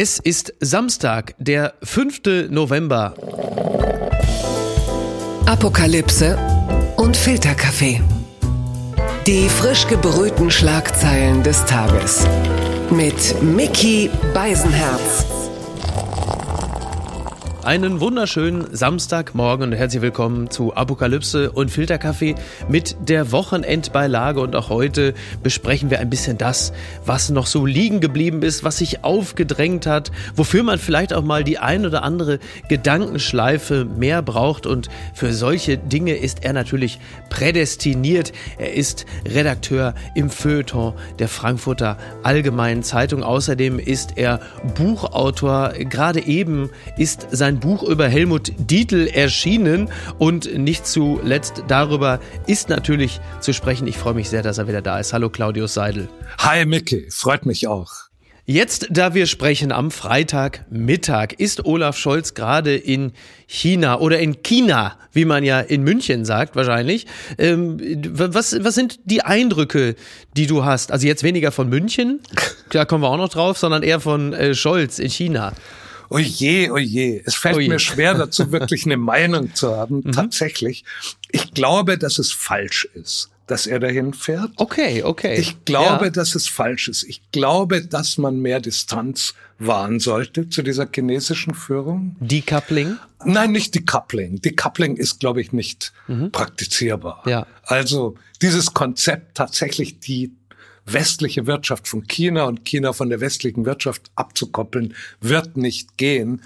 Es ist Samstag, der 5. November. Apokalypse und Filterkaffee. Die frisch gebrühten Schlagzeilen des Tages. Mit Mickey Beisenherz. Einen wunderschönen Samstagmorgen und herzlich willkommen zu Apokalypse und Filterkaffee mit der Wochenendbeilage. Und auch heute besprechen wir ein bisschen das, was noch so liegen geblieben ist, was sich aufgedrängt hat, wofür man vielleicht auch mal die ein oder andere Gedankenschleife mehr braucht. Und für solche Dinge ist er natürlich prädestiniert. Er ist Redakteur im Feuilleton der Frankfurter Allgemeinen Zeitung. Außerdem ist er Buchautor. Gerade eben ist sein Buch über Helmut Dietl erschienen und nicht zuletzt darüber ist natürlich zu sprechen. Ich freue mich sehr, dass er wieder da ist. Hallo Claudius Seidel. Hi Mickey, freut mich auch. Jetzt, da wir sprechen am Freitagmittag, ist Olaf Scholz gerade in China oder in China, wie man ja in München sagt wahrscheinlich. Ähm, was, was sind die Eindrücke, die du hast? Also jetzt weniger von München, da kommen wir auch noch drauf, sondern eher von äh, Scholz in China. Oje, oje. Es fällt oje. mir schwer, dazu wirklich eine Meinung zu haben. Mhm. Tatsächlich. Ich glaube, dass es falsch ist, dass er dahin fährt. Okay, okay. Ich glaube, ja. dass es falsch ist. Ich glaube, dass man mehr Distanz wahren sollte zu dieser chinesischen Führung. Decoupling? Nein, nicht Decoupling. Decoupling ist, glaube ich, nicht mhm. praktizierbar. Ja. Also dieses Konzept tatsächlich die westliche Wirtschaft von China und China von der westlichen Wirtschaft abzukoppeln, wird nicht gehen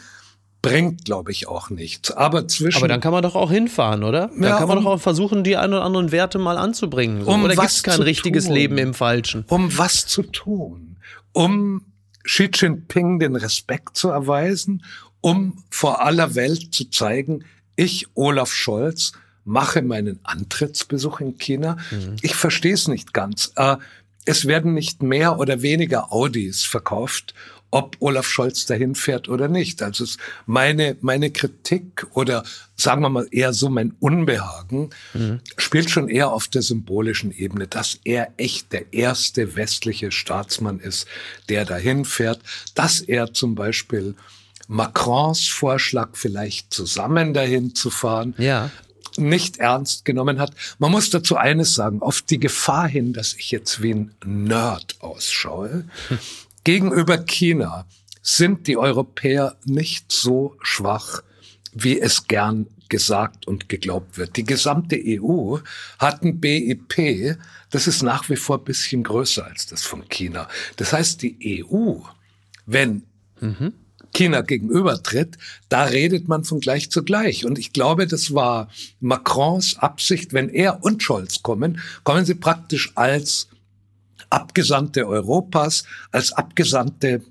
bringt, glaube ich, auch nichts. Aber zwischen. Aber dann kann man doch auch hinfahren, oder? Dann ja, kann man um, doch auch versuchen, die ein oder anderen Werte mal anzubringen. So. Um oder gibt es kein richtiges tun? Leben im Falschen? Um was zu tun? Um Xi Jinping den Respekt zu erweisen, um vor aller Welt zu zeigen, ich, Olaf Scholz, mache meinen Antrittsbesuch in China. Mhm. Ich verstehe es nicht ganz. Äh, es werden nicht mehr oder weniger Audis verkauft, ob Olaf Scholz dahin fährt oder nicht. Also meine, meine Kritik oder sagen wir mal eher so mein Unbehagen mhm. spielt schon eher auf der symbolischen Ebene, dass er echt der erste westliche Staatsmann ist, der dahin fährt, dass er zum Beispiel Macrons Vorschlag vielleicht zusammen dahin zu fahren, ja nicht ernst genommen hat. Man muss dazu eines sagen, auf die Gefahr hin, dass ich jetzt wie ein Nerd ausschaue. Gegenüber China sind die Europäer nicht so schwach, wie es gern gesagt und geglaubt wird. Die gesamte EU hat ein BIP, das ist nach wie vor ein bisschen größer als das von China. Das heißt, die EU, wenn mhm. China gegenübertritt, da redet man von gleich zu gleich. Und ich glaube, das war Macrons Absicht, wenn er und Scholz kommen, kommen sie praktisch als Abgesandte Europas, als Abgesandte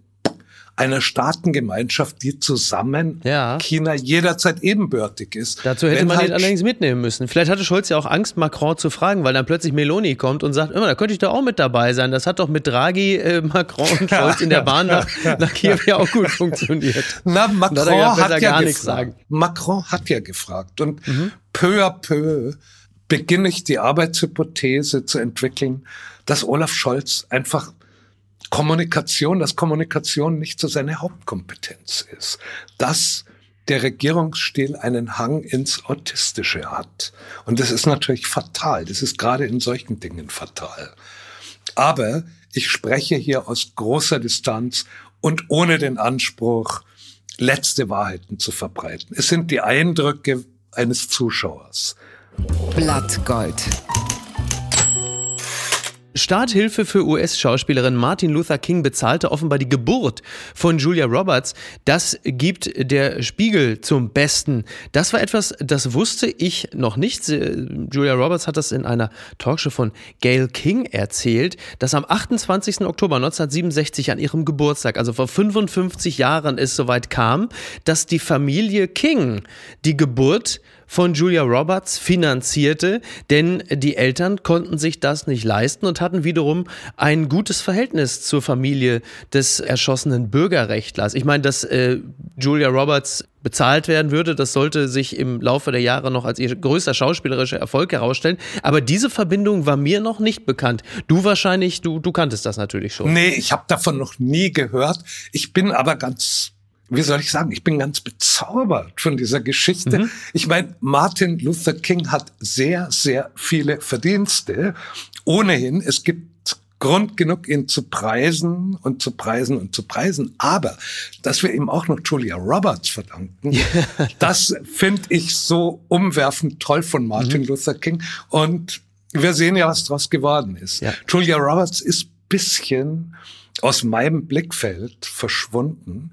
einer Staatengemeinschaft, die zusammen ja. China jederzeit ebenbürtig ist. Dazu hätte Wenn man halt ihn allerdings mitnehmen müssen. Vielleicht hatte Scholz ja auch Angst, Macron zu fragen, weil dann plötzlich Meloni kommt und sagt, immer, da könnte ich doch auch mit dabei sein. Das hat doch mit Draghi, äh, Macron und Scholz in der Bahn nach, nach Kiew ja auch gut funktioniert. Na, Macron hat, hat, ja gar nichts sagen. Macron hat ja gefragt und mhm. peu à peu beginne ich die Arbeitshypothese zu entwickeln, dass Olaf Scholz einfach Kommunikation, dass Kommunikation nicht so seine Hauptkompetenz ist, dass der Regierungsstil einen Hang ins Autistische hat. Und das ist natürlich fatal. Das ist gerade in solchen Dingen fatal. Aber ich spreche hier aus großer Distanz und ohne den Anspruch, letzte Wahrheiten zu verbreiten. Es sind die Eindrücke eines Zuschauers. Blattgold. Starthilfe für US-Schauspielerin Martin Luther King bezahlte offenbar die Geburt von Julia Roberts. Das gibt der Spiegel zum Besten. Das war etwas, das wusste ich noch nicht. Julia Roberts hat das in einer Talkshow von Gail King erzählt, dass am 28. Oktober 1967 an ihrem Geburtstag, also vor 55 Jahren, es soweit kam, dass die Familie King die Geburt von Julia Roberts finanzierte, denn die Eltern konnten sich das nicht leisten und hatten wiederum ein gutes Verhältnis zur Familie des erschossenen Bürgerrechtlers. Ich meine, das äh, Julia Roberts bezahlt werden würde. Das sollte sich im Laufe der Jahre noch als ihr größter schauspielerischer Erfolg herausstellen. Aber diese Verbindung war mir noch nicht bekannt. Du wahrscheinlich, du, du kanntest das natürlich schon. Nee, ich habe davon noch nie gehört. Ich bin aber ganz wie soll ich sagen, ich bin ganz bezaubert von dieser Geschichte. Mhm. Ich meine, Martin Luther King hat sehr, sehr viele Verdienste. Ohnehin, es gibt Grund genug, ihn zu preisen und zu preisen und zu preisen. Aber, dass wir ihm auch noch Julia Roberts verdanken, das finde ich so umwerfend toll von Martin mhm. Luther King. Und wir sehen ja, was daraus geworden ist. Ja. Julia Roberts ist bisschen aus meinem Blickfeld verschwunden.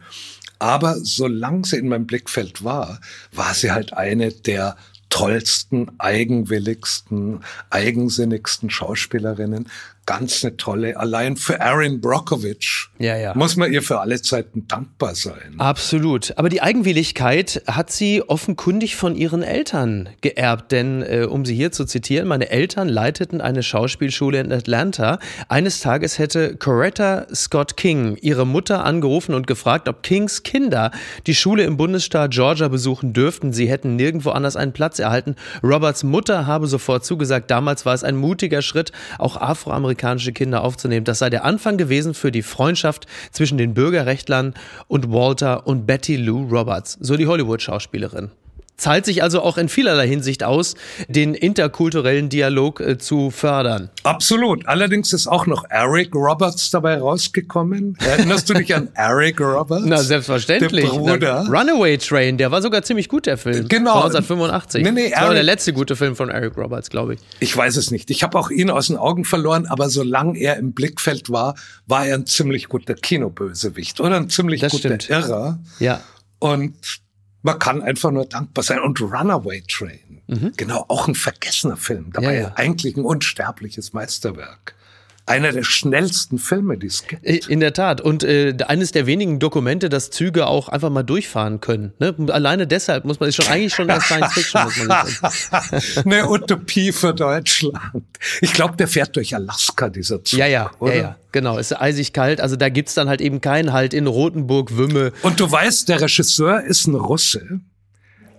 Aber solange sie in meinem Blickfeld war, war sie halt eine der tollsten, eigenwilligsten, eigensinnigsten Schauspielerinnen ganz eine tolle. Allein für Erin Brockovich ja, ja. muss man ihr für alle Zeiten dankbar sein. Absolut. Aber die Eigenwilligkeit hat sie offenkundig von ihren Eltern geerbt. Denn, äh, um sie hier zu zitieren, meine Eltern leiteten eine Schauspielschule in Atlanta. Eines Tages hätte Coretta Scott King ihre Mutter angerufen und gefragt, ob Kings Kinder die Schule im Bundesstaat Georgia besuchen dürften. Sie hätten nirgendwo anders einen Platz erhalten. Roberts Mutter habe sofort zugesagt. Damals war es ein mutiger Schritt, auch Afroamerikaner afroamerikanische Kinder aufzunehmen. Das sei der Anfang gewesen für die Freundschaft zwischen den Bürgerrechtlern und Walter und Betty Lou Roberts, so die Hollywood-Schauspielerin. Zahlt sich also auch in vielerlei Hinsicht aus, den interkulturellen Dialog äh, zu fördern. Absolut. Allerdings ist auch noch Eric Roberts dabei rausgekommen. Erinnerst du dich an Eric Roberts? Na, selbstverständlich. Der Bruder. Na, Runaway Train, der war sogar ziemlich gut, der Film. Genau. 1985. Nee, nee, das war der letzte gute Film von Eric Roberts, glaube ich. Ich weiß es nicht. Ich habe auch ihn aus den Augen verloren, aber solange er im Blickfeld war, war er ein ziemlich guter Kinobösewicht oder ein ziemlich das guter stimmt. Irrer. Ja. Und man kann einfach nur dankbar sein. Und Runaway Train, mhm. genau, auch ein vergessener Film. Dabei ja, ja. eigentlich ein unsterbliches Meisterwerk einer der schnellsten Filme, die es gibt. In der Tat. Und äh, eines der wenigen Dokumente, dass Züge auch einfach mal durchfahren können. Ne? Alleine deshalb muss man sich schon eigentlich schon als Science Fiction. Muss man sich Eine Utopie für Deutschland. Ich glaube, der fährt durch Alaska, dieser Zug. Ja, ja, oder? ja, ja. Genau, es ist eisig kalt. Also da gibt's dann halt eben keinen Halt in Rotenburg, Wümme. Und du weißt, der Regisseur ist ein Russe.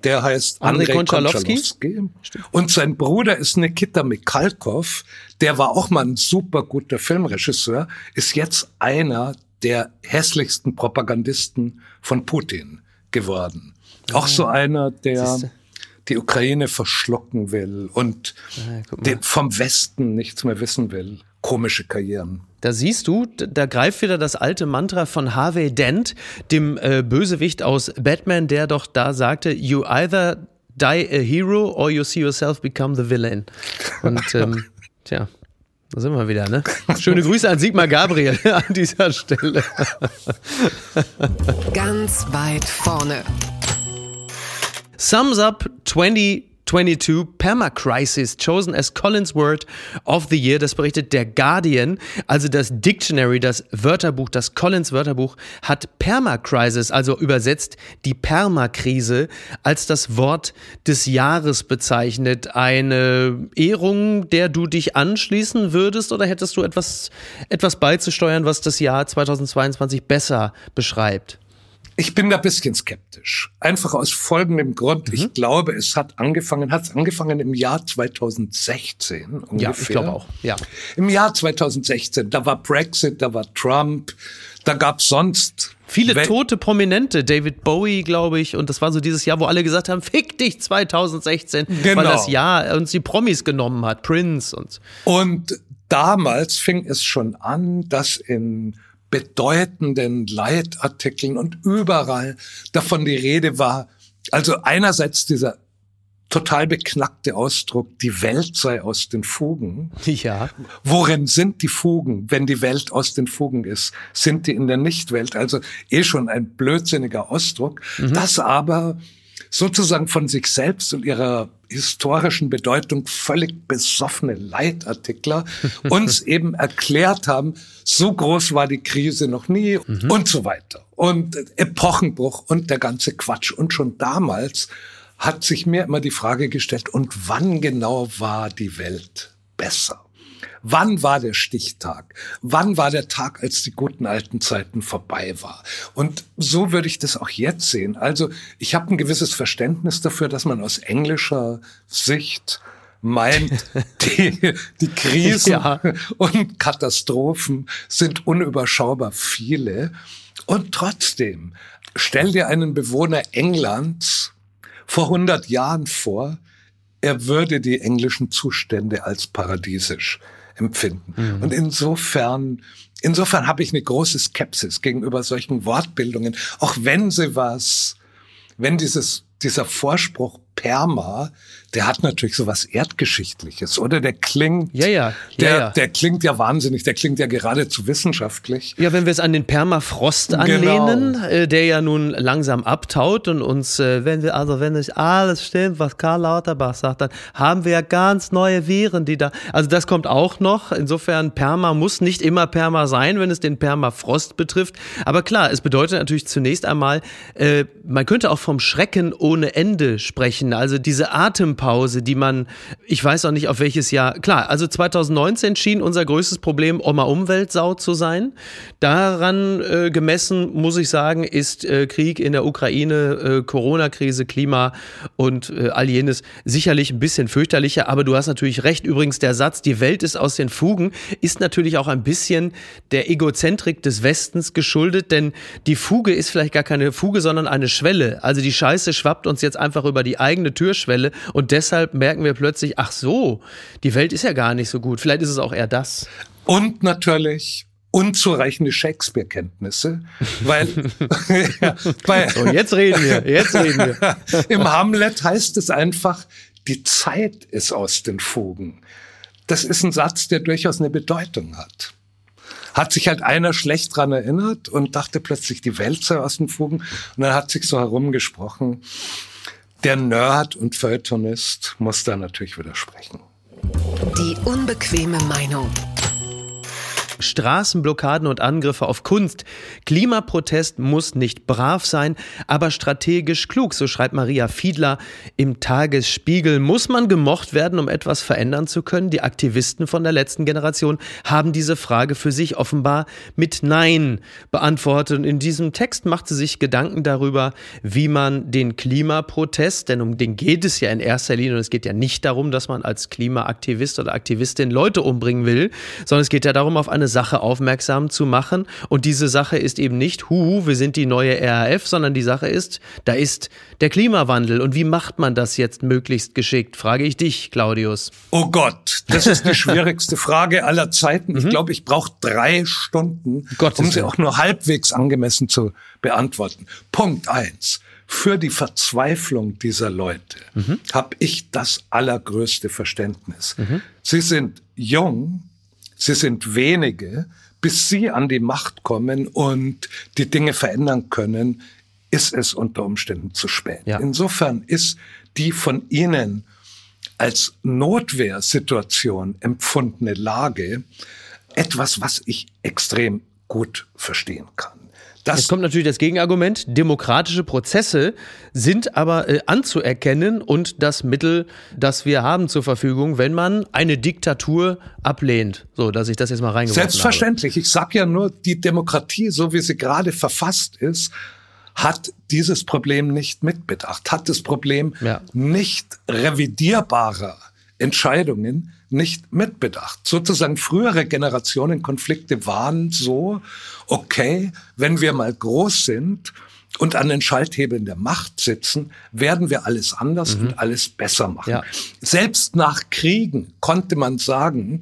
Der heißt Andrei, Andrei Konchalowski. Konchalowski. Und sein Bruder ist Nikita Mikhalkov. Der war auch mal ein super guter Filmregisseur. Ist jetzt einer der hässlichsten Propagandisten von Putin geworden. Auch so ah. einer, der die Ukraine verschlucken will und ah, vom Westen nichts mehr wissen will. Komische Karrieren. Da siehst du, da greift wieder das alte Mantra von Harvey Dent, dem äh, Bösewicht aus Batman, der doch da sagte, you either die a hero or you see yourself become the villain. Und ähm, tja, da sind wir wieder, ne? Schöne Grüße an Sigmar Gabriel an dieser Stelle. Ganz weit vorne. Sums up 20 22 Permacrisis chosen as Collins Word of the Year. Das berichtet der Guardian. Also das Dictionary, das Wörterbuch, das Collins Wörterbuch hat Permacrisis, also übersetzt die Permakrise, als das Wort des Jahres bezeichnet. Eine Ehrung, der du dich anschließen würdest oder hättest du etwas, etwas beizusteuern, was das Jahr 2022 besser beschreibt? Ich bin da ein bisschen skeptisch. Einfach aus folgendem Grund. Mhm. Ich glaube, es hat angefangen, hat es angefangen im Jahr 2016 ungefähr. Ja, ich glaube auch. Ja. Im Jahr 2016, da war Brexit, da war Trump, da gab es sonst Viele tote Prominente, David Bowie, glaube ich, und das war so dieses Jahr, wo alle gesagt haben, fick dich 2016, genau. weil das Jahr uns die Promis genommen hat, Prince und. Und damals fing es schon an, dass in bedeutenden Leitartikeln und überall davon die Rede war. Also einerseits dieser total beknackte Ausdruck, die Welt sei aus den Fugen. Ja. Worin sind die Fugen, wenn die Welt aus den Fugen ist? Sind die in der Nichtwelt? Also eh schon ein blödsinniger Ausdruck, mhm. das aber sozusagen von sich selbst und ihrer historischen Bedeutung völlig besoffene Leitartikler uns eben erklärt haben, so groß war die Krise noch nie mhm. und so weiter. Und Epochenbruch und der ganze Quatsch. Und schon damals hat sich mir immer die Frage gestellt, und wann genau war die Welt besser? Wann war der Stichtag? Wann war der Tag, als die guten alten Zeiten vorbei war? Und so würde ich das auch jetzt sehen. Also ich habe ein gewisses Verständnis dafür, dass man aus englischer Sicht meint, die, die Krisen ja. und Katastrophen sind unüberschaubar viele. Und trotzdem, stell dir einen Bewohner Englands vor 100 Jahren vor, er würde die englischen Zustände als paradiesisch empfinden. Mhm. Und insofern, insofern habe ich eine große Skepsis gegenüber solchen Wortbildungen, auch wenn sie was, wenn dieses, dieser Vorspruch Perma, der hat natürlich so was Erdgeschichtliches, oder? Der klingt, ja, ja, der, ja, ja. der klingt ja wahnsinnig, der klingt ja geradezu wissenschaftlich. Ja, wenn wir es an den Permafrost genau. anlehnen, genau. äh, der ja nun langsam abtaut und uns, äh, wenn wir, also wenn nicht alles stimmt, was Karl Lauterbach sagt, dann haben wir ja ganz neue Viren, die da, also das kommt auch noch. Insofern, Perma muss nicht immer Perma sein, wenn es den Permafrost betrifft. Aber klar, es bedeutet natürlich zunächst einmal, äh, man könnte auch vom Schrecken ohne Ende sprechen sprechen. Also diese Atempause, die man, ich weiß auch nicht auf welches Jahr, klar, also 2019 schien unser größtes Problem Oma Umweltsau zu sein. Daran äh, gemessen, muss ich sagen, ist äh, Krieg in der Ukraine, äh, Corona-Krise, Klima und äh, all jenes sicherlich ein bisschen fürchterlicher. Aber du hast natürlich recht. Übrigens, der Satz, die Welt ist aus den Fugen, ist natürlich auch ein bisschen der Egozentrik des Westens geschuldet, denn die Fuge ist vielleicht gar keine Fuge, sondern eine Schwelle. Also die Scheiße schwappt uns jetzt einfach über die eigene eigene Türschwelle und deshalb merken wir plötzlich, ach so, die Welt ist ja gar nicht so gut. Vielleicht ist es auch eher das. Und natürlich unzureichende Shakespeare-Kenntnisse, weil, ja, weil so, jetzt reden wir, jetzt reden wir. Im Hamlet heißt es einfach, die Zeit ist aus den Fugen. Das ist ein Satz, der durchaus eine Bedeutung hat. Hat sich halt einer schlecht dran erinnert und dachte plötzlich, die Welt sei aus den Fugen. Und dann hat sich so herumgesprochen, der Nerd und Feuilletonist muss da natürlich widersprechen. Die unbequeme Meinung. Straßenblockaden und Angriffe auf Kunst. Klimaprotest muss nicht brav sein, aber strategisch klug, so schreibt Maria Fiedler im Tagesspiegel. Muss man gemocht werden, um etwas verändern zu können? Die Aktivisten von der letzten Generation haben diese Frage für sich offenbar mit Nein beantwortet. Und in diesem Text macht sie sich Gedanken darüber, wie man den Klimaprotest, denn um den geht es ja in erster Linie und es geht ja nicht darum, dass man als Klimaaktivist oder Aktivistin Leute umbringen will, sondern es geht ja darum, auf eine Sache aufmerksam zu machen. Und diese Sache ist eben nicht, huhu, wir sind die neue RAF, sondern die Sache ist, da ist der Klimawandel. Und wie macht man das jetzt möglichst geschickt? Frage ich dich, Claudius. Oh Gott, das ist die schwierigste Frage aller Zeiten. Ich mhm. glaube, ich brauche drei Stunden, Gottes um sie auch nur halbwegs angemessen zu beantworten. Punkt eins für die Verzweiflung dieser Leute mhm. habe ich das allergrößte Verständnis. Mhm. Sie sind jung, Sie sind wenige. Bis sie an die Macht kommen und die Dinge verändern können, ist es unter Umständen zu spät. Ja. Insofern ist die von Ihnen als Notwehrsituation empfundene Lage etwas, was ich extrem gut verstehen kann. Das Jetzt kommt natürlich das Gegenargument. Demokratische Prozesse sind aber äh, anzuerkennen und das Mittel, das wir haben zur Verfügung, wenn man eine Diktatur ablehnt. So, dass ich das jetzt mal reingeworfen Selbstverständlich. Habe. Ich sage ja nur, die Demokratie, so wie sie gerade verfasst ist, hat dieses Problem nicht mitbedacht, hat das Problem ja. nicht revidierbarer Entscheidungen nicht mitbedacht. Sozusagen frühere Generationenkonflikte waren so, okay, wenn wir mal groß sind und an den Schalthebeln der Macht sitzen, werden wir alles anders mhm. und alles besser machen. Ja. Selbst nach Kriegen konnte man sagen,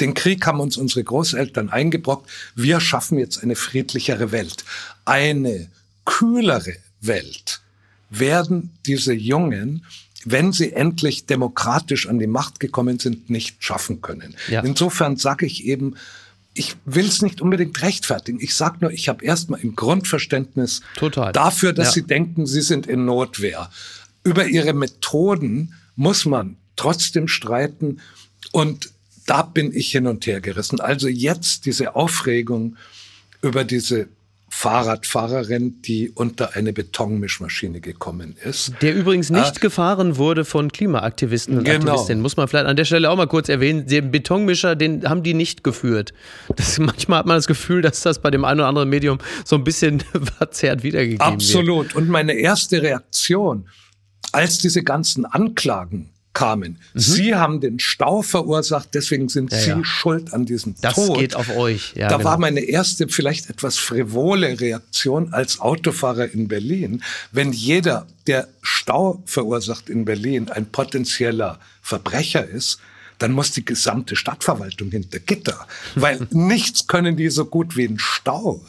den Krieg haben uns unsere Großeltern eingebrockt, wir schaffen jetzt eine friedlichere Welt. Eine kühlere Welt werden diese Jungen wenn sie endlich demokratisch an die Macht gekommen sind, nicht schaffen können. Ja. Insofern sage ich eben, ich will es nicht unbedingt rechtfertigen. Ich sage nur, ich habe erstmal ein Grundverständnis Total. dafür, dass ja. sie denken, sie sind in Notwehr. Über ihre Methoden muss man trotzdem streiten und da bin ich hin und her gerissen. Also jetzt diese Aufregung über diese Fahrradfahrerin, die unter eine Betonmischmaschine gekommen ist. Der übrigens nicht äh, gefahren wurde von Klimaaktivisten und genau. Aktivistinnen. Muss man vielleicht an der Stelle auch mal kurz erwähnen. Den Betonmischer, den haben die nicht geführt. Das, manchmal hat man das Gefühl, dass das bei dem einen oder anderen Medium so ein bisschen verzerrt wiedergegeben Absolut. wird. Absolut. Und meine erste Reaktion, als diese ganzen Anklagen kamen. Mhm. Sie haben den Stau verursacht, deswegen sind ja, Sie ja. schuld an diesem das Tod. Das geht auf euch. Ja, da genau. war meine erste, vielleicht etwas frivole Reaktion als Autofahrer in Berlin. Wenn jeder, der Stau verursacht in Berlin, ein potenzieller Verbrecher ist, dann muss die gesamte Stadtverwaltung hinter Gitter, weil nichts können die so gut wie einen Stau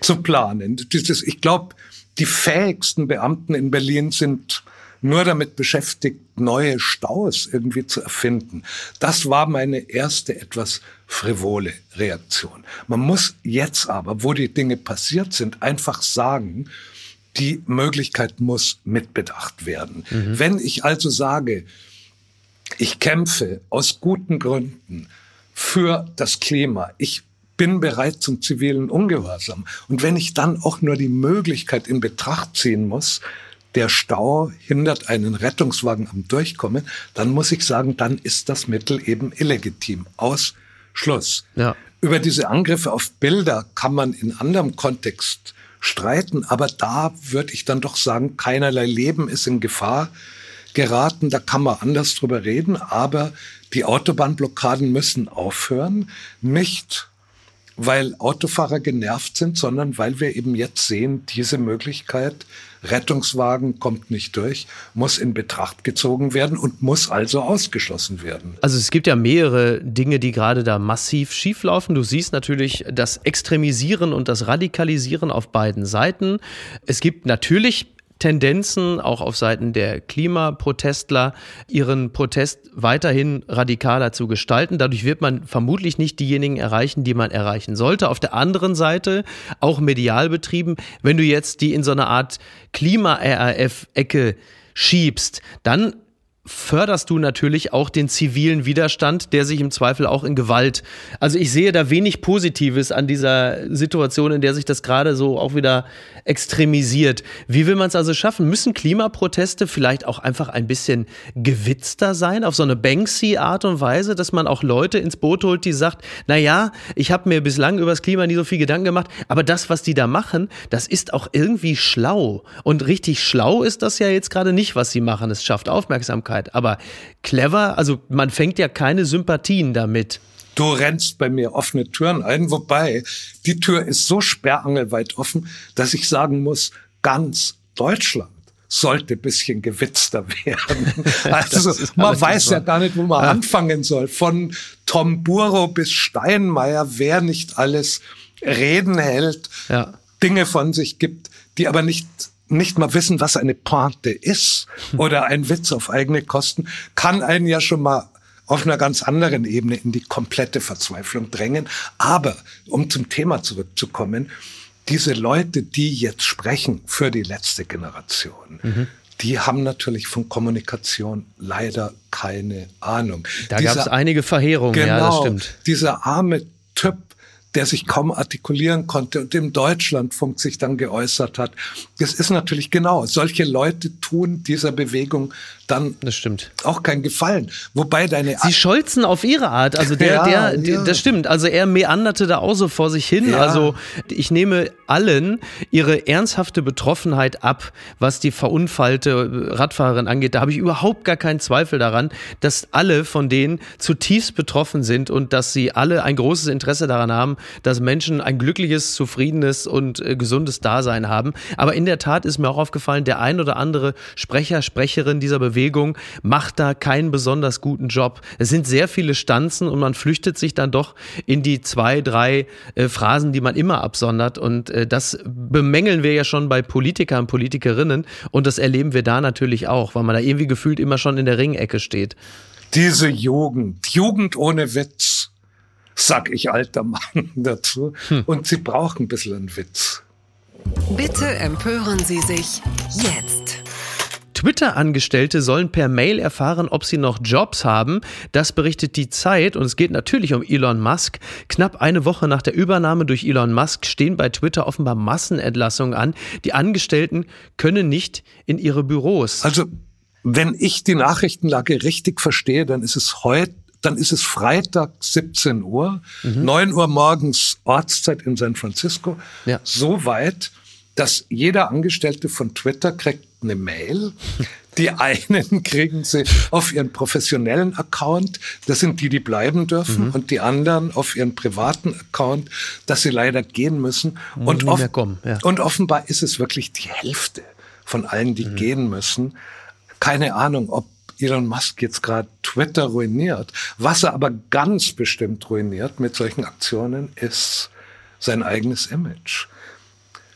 zu planen. ich glaube, die fähigsten Beamten in Berlin sind nur damit beschäftigt, neue Staus irgendwie zu erfinden. Das war meine erste etwas frivole Reaktion. Man muss jetzt aber, wo die Dinge passiert sind, einfach sagen, die Möglichkeit muss mitbedacht werden. Mhm. Wenn ich also sage, ich kämpfe aus guten Gründen für das Klima, ich bin bereit zum zivilen Ungehorsam. Und wenn ich dann auch nur die Möglichkeit in Betracht ziehen muss, der Stau hindert einen Rettungswagen am Durchkommen, dann muss ich sagen, dann ist das Mittel eben illegitim. Aus Schluss. Ja. Über diese Angriffe auf Bilder kann man in anderem Kontext streiten, aber da würde ich dann doch sagen, keinerlei Leben ist in Gefahr geraten. Da kann man anders drüber reden, aber die Autobahnblockaden müssen aufhören. Nicht weil Autofahrer genervt sind, sondern weil wir eben jetzt sehen, diese Möglichkeit, Rettungswagen kommt nicht durch, muss in Betracht gezogen werden und muss also ausgeschlossen werden. Also es gibt ja mehrere Dinge, die gerade da massiv schieflaufen. Du siehst natürlich das Extremisieren und das Radikalisieren auf beiden Seiten. Es gibt natürlich Tendenzen, auch auf Seiten der Klimaprotestler, ihren Protest weiterhin radikaler zu gestalten. Dadurch wird man vermutlich nicht diejenigen erreichen, die man erreichen sollte. Auf der anderen Seite, auch medial betrieben, wenn du jetzt die in so eine Art Klima-RAF-Ecke schiebst, dann förderst du natürlich auch den zivilen Widerstand, der sich im Zweifel auch in Gewalt. Also ich sehe da wenig Positives an dieser Situation, in der sich das gerade so auch wieder extremisiert. Wie will man es also schaffen? Müssen Klimaproteste vielleicht auch einfach ein bisschen gewitzter sein, auf so eine Banksy-Art und Weise, dass man auch Leute ins Boot holt, die sagt, na ja, ich habe mir bislang über das Klima nie so viel Gedanken gemacht, aber das, was die da machen, das ist auch irgendwie schlau. Und richtig schlau ist das ja jetzt gerade nicht, was sie machen. Es schafft Aufmerksamkeit. Aufmerksamkeit. Aber clever, also man fängt ja keine Sympathien damit. Du rennst bei mir offene Türen ein, wobei die Tür ist so sperrangelweit offen, dass ich sagen muss, ganz Deutschland sollte ein bisschen gewitzter werden. Also man weiß ja gar nicht, wo man ja. anfangen soll. Von Tom Buro bis Steinmeier, wer nicht alles Reden hält, ja. Dinge von sich gibt, die aber nicht nicht mal wissen, was eine Pointe ist oder ein Witz auf eigene Kosten, kann einen ja schon mal auf einer ganz anderen Ebene in die komplette Verzweiflung drängen. Aber um zum Thema zurückzukommen, diese Leute, die jetzt sprechen für die letzte Generation, mhm. die haben natürlich von Kommunikation leider keine Ahnung. Da gab es einige Verheerungen, genau, ja, das genau, stimmt. Dieser arme Typ, der sich kaum artikulieren konnte und im Deutschlandfunk sich dann geäußert hat. Das ist natürlich genau, solche Leute tun dieser Bewegung dann das stimmt. auch keinen Gefallen. Wobei deine Sie scholzen auf ihre Art, also der ja, der, der ja. das stimmt, also er meanderte da auch so vor sich hin, ja. also ich nehme allen ihre ernsthafte Betroffenheit ab, was die verunfallte Radfahrerin angeht. Da habe ich überhaupt gar keinen Zweifel daran, dass alle von denen zutiefst betroffen sind und dass sie alle ein großes Interesse daran haben, dass Menschen ein glückliches, zufriedenes und äh, gesundes Dasein haben. Aber in der Tat ist mir auch aufgefallen, der ein oder andere Sprecher, Sprecherin dieser Bewegung macht da keinen besonders guten Job. Es sind sehr viele Stanzen und man flüchtet sich dann doch in die zwei, drei äh, Phrasen, die man immer absondert. Und äh, das bemängeln wir ja schon bei Politikern und Politikerinnen. Und das erleben wir da natürlich auch, weil man da irgendwie gefühlt immer schon in der Ringecke steht. Diese Jugend, Jugend ohne Witz sag ich alter Mann dazu. Hm. Und sie brauchen ein bisschen einen Witz. Bitte empören Sie sich jetzt. Twitter-Angestellte sollen per Mail erfahren, ob sie noch Jobs haben. Das berichtet die Zeit und es geht natürlich um Elon Musk. Knapp eine Woche nach der Übernahme durch Elon Musk stehen bei Twitter offenbar Massenentlassungen an. Die Angestellten können nicht in ihre Büros. Also, wenn ich die Nachrichtenlage richtig verstehe, dann ist es heute dann ist es Freitag 17 Uhr, mhm. 9 Uhr morgens Ortszeit in San Francisco. Ja. So weit, dass jeder Angestellte von Twitter kriegt eine Mail. Die einen kriegen sie auf ihren professionellen Account, das sind die, die bleiben dürfen, mhm. und die anderen auf ihren privaten Account, dass sie leider gehen müssen. Und, off ja. und, offenbar ist es wirklich die Hälfte von allen, die mhm. gehen müssen. Keine Ahnung, ob Elon Musk jetzt gerade Twitter ruiniert. Was er aber ganz bestimmt ruiniert mit solchen Aktionen, ist sein eigenes Image.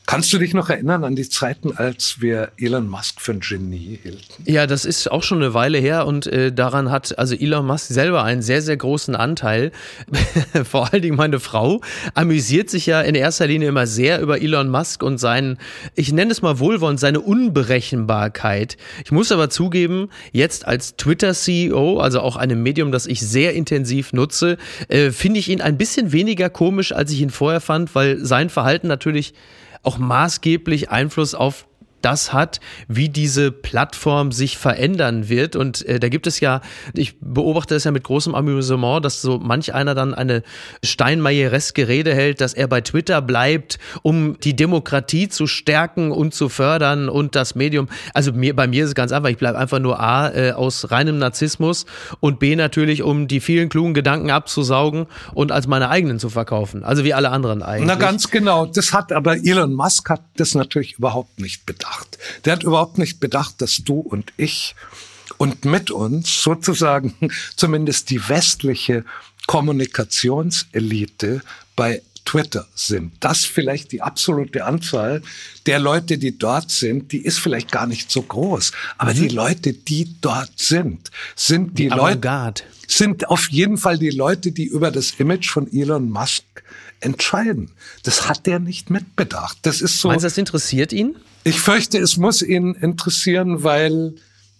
Kannst du dich noch erinnern an die Zeiten, als wir Elon Musk für ein Genie hielten? Ja, das ist auch schon eine Weile her und äh, daran hat also Elon Musk selber einen sehr, sehr großen Anteil. Vor allen Dingen meine Frau amüsiert sich ja in erster Linie immer sehr über Elon Musk und seinen, ich nenne es mal wohlwollend, seine Unberechenbarkeit. Ich muss aber zugeben, jetzt als Twitter-CEO, also auch einem Medium, das ich sehr intensiv nutze, äh, finde ich ihn ein bisschen weniger komisch, als ich ihn vorher fand, weil sein Verhalten natürlich auch maßgeblich Einfluss auf das hat, wie diese Plattform sich verändern wird. Und äh, da gibt es ja, ich beobachte es ja mit großem Amüsement, dass so manch einer dann eine steinmeiereske Rede hält, dass er bei Twitter bleibt, um die Demokratie zu stärken und zu fördern und das Medium. Also mir, bei mir ist es ganz einfach, ich bleibe einfach nur A äh, aus reinem Narzissmus und B natürlich, um die vielen klugen Gedanken abzusaugen und als meine eigenen zu verkaufen. Also wie alle anderen eigentlich. Na ganz genau. Das hat aber Elon Musk hat das natürlich überhaupt nicht bedacht bedacht. Der hat überhaupt nicht bedacht, dass du und ich und mit uns sozusagen zumindest die westliche Kommunikationselite bei Twitter sind. Das vielleicht die absolute Anzahl der Leute, die dort sind, die ist vielleicht gar nicht so groß. Aber mhm. die Leute, die dort sind, sind die, die Leute, sind auf jeden Fall die Leute, die über das Image von Elon Musk entscheiden. Das hat der nicht mitbedacht. Das ist so. Meinst du, das interessiert ihn? Ich fürchte, es muss ihn interessieren, weil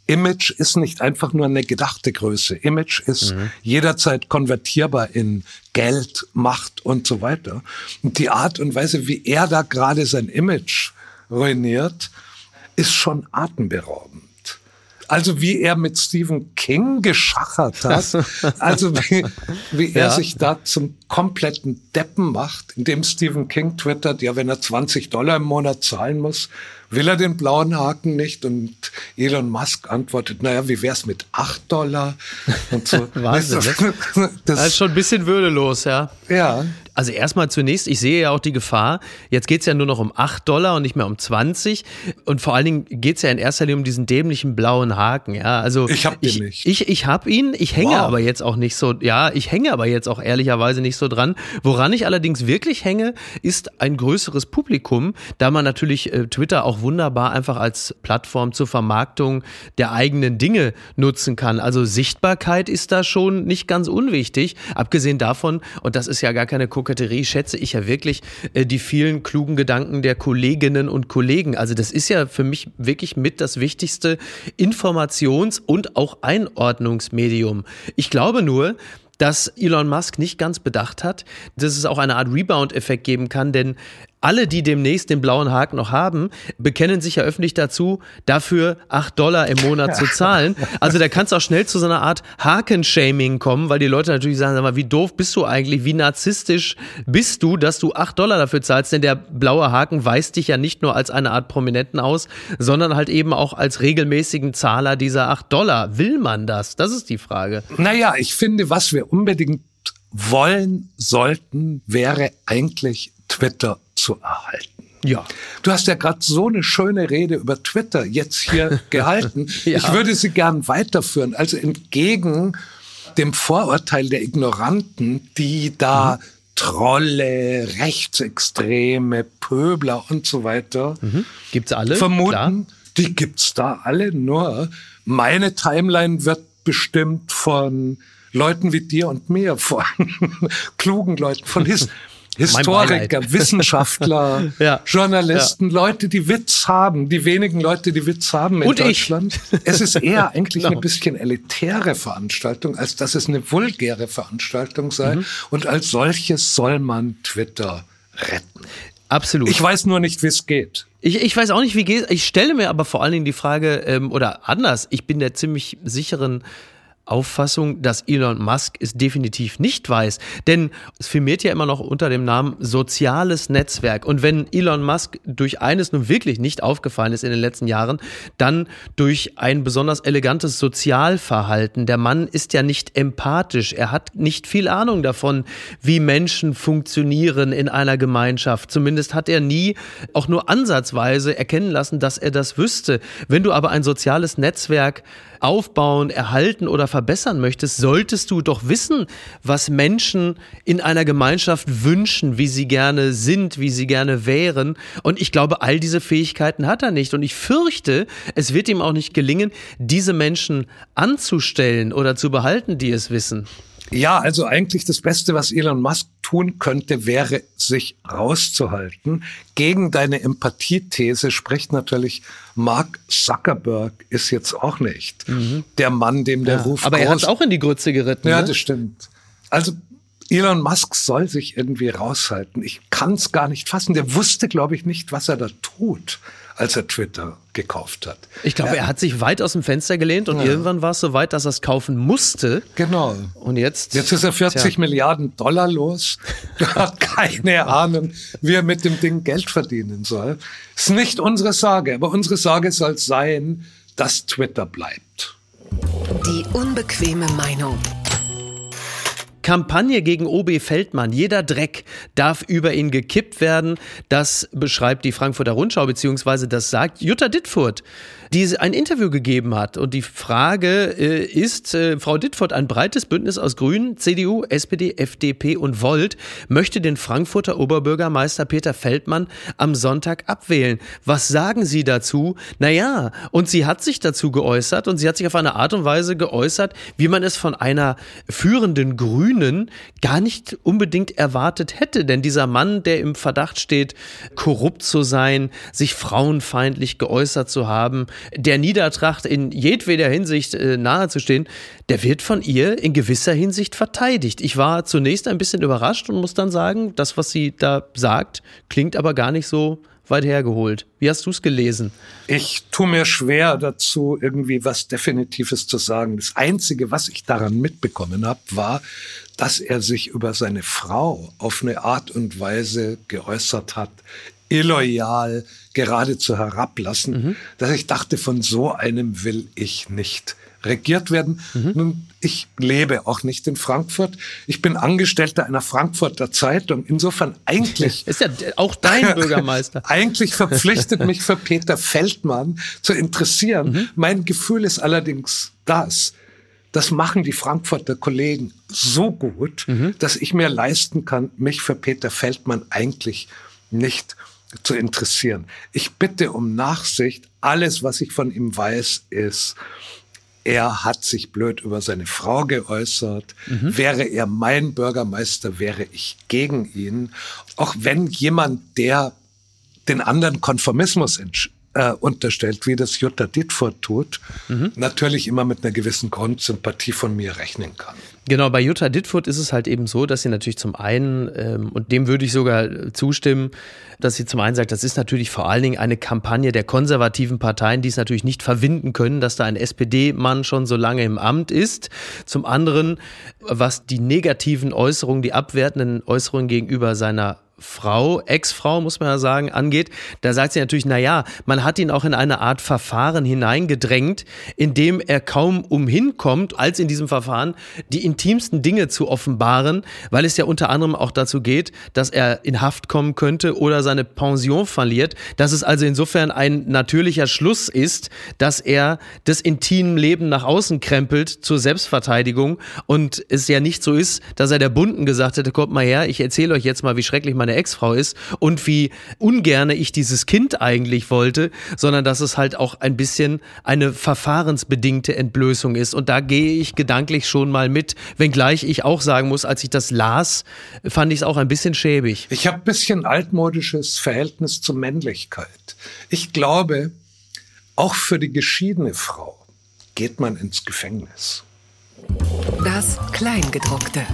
Image ist nicht einfach nur eine gedachte Größe. Image ist mhm. jederzeit konvertierbar in Geld, Macht und so weiter. Und die Art und Weise, wie er da gerade sein Image ruiniert, ist schon atemberaubend. Also wie er mit Stephen King geschachert hat, also wie, wie er ja. sich da zum kompletten Deppen macht, indem Stephen King twittert, ja, wenn er 20 Dollar im Monat zahlen muss, will er den blauen Haken nicht? Und Elon Musk antwortet, naja, wie wär's mit 8 Dollar? Und so. Wahnsinn, das, das ist schon ein bisschen würdelos, ja. Ja. Also erstmal zunächst, ich sehe ja auch die Gefahr, jetzt geht's ja nur noch um 8 Dollar und nicht mehr um 20. Und vor allen Dingen geht's ja in erster Linie um diesen dämlichen blauen Haken. Ja, also ich hab den ich, nicht. Ich, ich hab ihn, ich hänge wow. aber jetzt auch nicht so, ja, ich hänge aber jetzt auch ehrlicherweise nicht so dran. Woran ich allerdings wirklich hänge, ist ein größeres Publikum, da man natürlich äh, Twitter auch wunderbar einfach als Plattform zur Vermarktung der eigenen Dinge nutzen kann. Also Sichtbarkeit ist da schon nicht ganz unwichtig. Abgesehen davon, und das ist ja gar keine Koketterie schätze ich ja wirklich äh, die vielen klugen Gedanken der Kolleginnen und Kollegen. Also das ist ja für mich wirklich mit das wichtigste Informations- und auch Einordnungsmedium. Ich glaube nur, dass Elon Musk nicht ganz bedacht hat, dass es auch eine Art Rebound-Effekt geben kann, denn alle, die demnächst den blauen Haken noch haben, bekennen sich ja öffentlich dazu, dafür acht Dollar im Monat zu zahlen. Also da kann es auch schnell zu so einer Art Hakenshaming kommen, weil die Leute natürlich sagen, sag mal, wie doof bist du eigentlich, wie narzisstisch bist du, dass du acht Dollar dafür zahlst, denn der blaue Haken weist dich ja nicht nur als eine Art Prominenten aus, sondern halt eben auch als regelmäßigen Zahler dieser acht Dollar. Will man das? Das ist die Frage. Naja, ich finde, was wir unbedingt wollen sollten, wäre eigentlich Twitter zu erhalten. Ja. Du hast ja gerade so eine schöne Rede über Twitter jetzt hier gehalten. ja. Ich würde sie gern weiterführen. Also entgegen dem Vorurteil der Ignoranten, die da mhm. Trolle, Rechtsextreme, Pöbler und so weiter mhm. gibt's alle vermuten, Klar. die gibt's da alle. Nur meine Timeline wird bestimmt von Leuten wie dir und mir, von klugen Leuten, von His Historiker, Wissenschaftler, ja. Journalisten, ja. Leute, die Witz haben, die wenigen Leute, die Witz haben in Und Deutschland. Ich. Es ist eher eigentlich genau. eine bisschen elitäre Veranstaltung, als dass es eine vulgäre Veranstaltung sei. Mhm. Und als solches soll man Twitter retten. Absolut. Ich weiß nur nicht, wie es geht. Ich, ich weiß auch nicht, wie geht. Ich stelle mir aber vor allen Dingen die Frage, ähm, oder anders, ich bin der ziemlich sicheren Auffassung, dass Elon Musk es definitiv nicht weiß. Denn es firmiert ja immer noch unter dem Namen soziales Netzwerk. Und wenn Elon Musk durch eines nun wirklich nicht aufgefallen ist in den letzten Jahren, dann durch ein besonders elegantes Sozialverhalten. Der Mann ist ja nicht empathisch. Er hat nicht viel Ahnung davon, wie Menschen funktionieren in einer Gemeinschaft. Zumindest hat er nie auch nur ansatzweise erkennen lassen, dass er das wüsste. Wenn du aber ein soziales Netzwerk aufbauen, erhalten oder verbessern möchtest, solltest du doch wissen, was Menschen in einer Gemeinschaft wünschen, wie sie gerne sind, wie sie gerne wären. Und ich glaube, all diese Fähigkeiten hat er nicht. Und ich fürchte, es wird ihm auch nicht gelingen, diese Menschen anzustellen oder zu behalten, die es wissen. Ja, also eigentlich das Beste, was Elon Musk tun könnte, wäre, sich rauszuhalten. Gegen deine Empathiethese spricht natürlich Mark Zuckerberg ist jetzt auch nicht mhm. der Mann, dem der ja, Ruf Aber er hat auch in die Grütze geritten. Ja, ne? das stimmt. Also Elon Musk soll sich irgendwie raushalten. Ich kann es gar nicht fassen. Der wusste, glaube ich, nicht, was er da tut als er Twitter gekauft hat. Ich glaube, er, er hat sich weit aus dem Fenster gelehnt und ja. irgendwann war es so weit, dass er es kaufen musste. Genau. Und jetzt? Jetzt ist er 40 tja. Milliarden Dollar los. Er hat keine Ahnung, wie er mit dem Ding Geld verdienen soll. Ist nicht unsere Sorge, aber unsere Sorge soll sein, dass Twitter bleibt. Die unbequeme Meinung. Kampagne gegen OB Feldmann. Jeder Dreck darf über ihn gekippt werden. Das beschreibt die Frankfurter Rundschau, beziehungsweise das sagt Jutta Dittfurt die ein Interview gegeben hat. Und die Frage äh, ist, äh, Frau Dittfurt, ein breites Bündnis aus Grünen, CDU, SPD, FDP und Volt möchte den Frankfurter Oberbürgermeister Peter Feldmann am Sonntag abwählen. Was sagen Sie dazu? Naja, und sie hat sich dazu geäußert und sie hat sich auf eine Art und Weise geäußert, wie man es von einer führenden Grünen gar nicht unbedingt erwartet hätte. Denn dieser Mann, der im Verdacht steht, korrupt zu sein, sich frauenfeindlich geäußert zu haben, der Niedertracht in jedweder Hinsicht äh, nahezustehen, der wird von ihr in gewisser Hinsicht verteidigt. Ich war zunächst ein bisschen überrascht und muss dann sagen, das, was sie da sagt, klingt aber gar nicht so weit hergeholt. Wie hast du es gelesen? Ich tue mir schwer dazu, irgendwie was Definitives zu sagen. Das Einzige, was ich daran mitbekommen habe, war, dass er sich über seine Frau auf eine Art und Weise geäußert hat, illoyal, geradezu herablassen, mhm. dass ich dachte, von so einem will ich nicht regiert werden. Mhm. Nun, ich lebe auch nicht in Frankfurt. Ich bin Angestellter einer Frankfurter Zeitung. Insofern eigentlich. Ist ja auch dein Bürgermeister. eigentlich verpflichtet mich für Peter Feldmann zu interessieren. Mhm. Mein Gefühl ist allerdings das. Das machen die Frankfurter Kollegen so gut, mhm. dass ich mir leisten kann, mich für Peter Feldmann eigentlich nicht zu interessieren. Ich bitte um Nachsicht. Alles, was ich von ihm weiß, ist, er hat sich blöd über seine Frau geäußert. Mhm. Wäre er mein Bürgermeister, wäre ich gegen ihn. Auch wenn jemand, der den anderen Konformismus äh, unterstellt, wie das Jutta Dittfurt tut, mhm. natürlich immer mit einer gewissen Grundsympathie von mir rechnen kann. Genau, bei Jutta Dittfurt ist es halt eben so, dass sie natürlich zum einen, ähm, und dem würde ich sogar zustimmen, dass sie zum einen sagt, das ist natürlich vor allen Dingen eine Kampagne der konservativen Parteien, die es natürlich nicht verwinden können, dass da ein SPD-Mann schon so lange im Amt ist. Zum anderen, was die negativen Äußerungen, die abwertenden Äußerungen gegenüber seiner Frau, Ex-Frau, muss man ja sagen, angeht, da sagt sie natürlich, na ja, man hat ihn auch in eine Art Verfahren hineingedrängt, in dem er kaum umhinkommt, als in diesem Verfahren die intimsten Dinge zu offenbaren, weil es ja unter anderem auch dazu geht, dass er in Haft kommen könnte oder seine Pension verliert, dass es also insofern ein natürlicher Schluss ist, dass er das intime Leben nach außen krempelt zur Selbstverteidigung und es ja nicht so ist, dass er der Bunden gesagt hätte, kommt mal her, ich erzähle euch jetzt mal, wie schrecklich mein meine Ex-Frau ist und wie ungerne ich dieses Kind eigentlich wollte, sondern dass es halt auch ein bisschen eine verfahrensbedingte Entblößung ist. Und da gehe ich gedanklich schon mal mit, wenngleich ich auch sagen muss, als ich das las, fand ich es auch ein bisschen schäbig. Ich habe ein bisschen altmodisches Verhältnis zur Männlichkeit. Ich glaube, auch für die geschiedene Frau geht man ins Gefängnis. Das Kleingedruckte.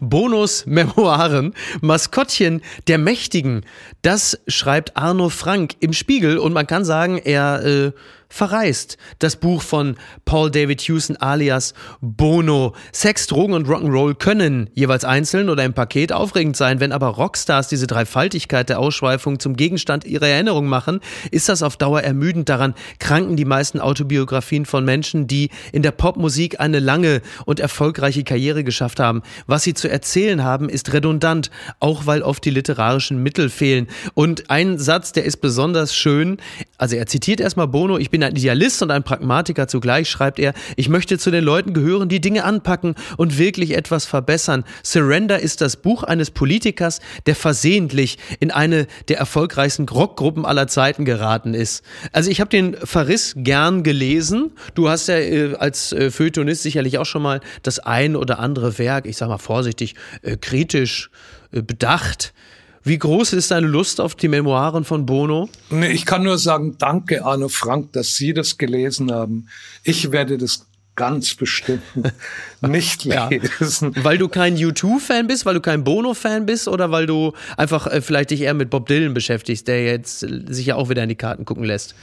Bonus Memoiren, Maskottchen der Mächtigen. Das schreibt Arno Frank im Spiegel und man kann sagen, er äh, verreist. Das Buch von Paul David Hewson alias Bono. Sex, Drogen und Rock'n'Roll können jeweils einzeln oder im Paket aufregend sein. Wenn aber Rockstars diese Dreifaltigkeit der Ausschweifung zum Gegenstand ihrer Erinnerung machen, ist das auf Dauer ermüdend. Daran kranken die meisten Autobiografien von Menschen, die in der Popmusik eine lange und erfolgreiche Karriere geschafft haben. Was sie zu erzählen haben, ist redundant, auch weil oft die literarischen Mittel fehlen. Und ein Satz, der ist besonders schön. Also er zitiert erstmal Bono, ich bin bin ein Idealist und ein Pragmatiker zugleich, schreibt er. Ich möchte zu den Leuten gehören, die Dinge anpacken und wirklich etwas verbessern. Surrender ist das Buch eines Politikers, der versehentlich in eine der erfolgreichsten Rockgruppen aller Zeiten geraten ist. Also ich habe den Verriss gern gelesen. Du hast ja äh, als äh, Feuilletonist sicherlich auch schon mal das ein oder andere Werk, ich sag mal vorsichtig, äh, kritisch bedacht. Wie groß ist deine Lust auf die Memoiren von Bono? Nee, ich kann nur sagen, danke Arno Frank, dass Sie das gelesen haben. Ich werde das ganz bestimmt nicht lesen. Ja. Weil du kein U2-Fan bist, weil du kein Bono-Fan bist oder weil du einfach äh, vielleicht dich eher mit Bob Dylan beschäftigst, der jetzt äh, sich ja auch wieder in die Karten gucken lässt?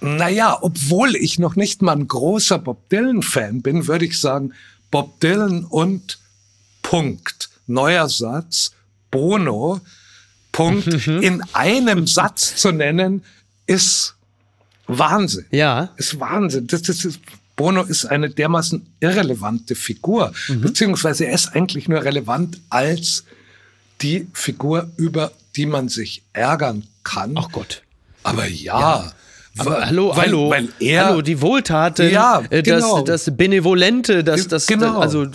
Naja, obwohl ich noch nicht mal ein großer Bob Dylan-Fan bin, würde ich sagen, Bob Dylan und Punkt. Neuer Satz, Bono Punkt mhm. in einem Satz zu nennen, ist Wahnsinn. Ja. Ist Wahnsinn. Das, das ist, Bono ist eine dermaßen irrelevante Figur, mhm. beziehungsweise er ist eigentlich nur relevant als die Figur, über die man sich ärgern kann. Ach Gott. Aber ja. ja. Aber hallo, weil, hallo, weil er, hallo, die Wohltaten, ja, äh, genau. das, das Benevolente, das, das, genau. also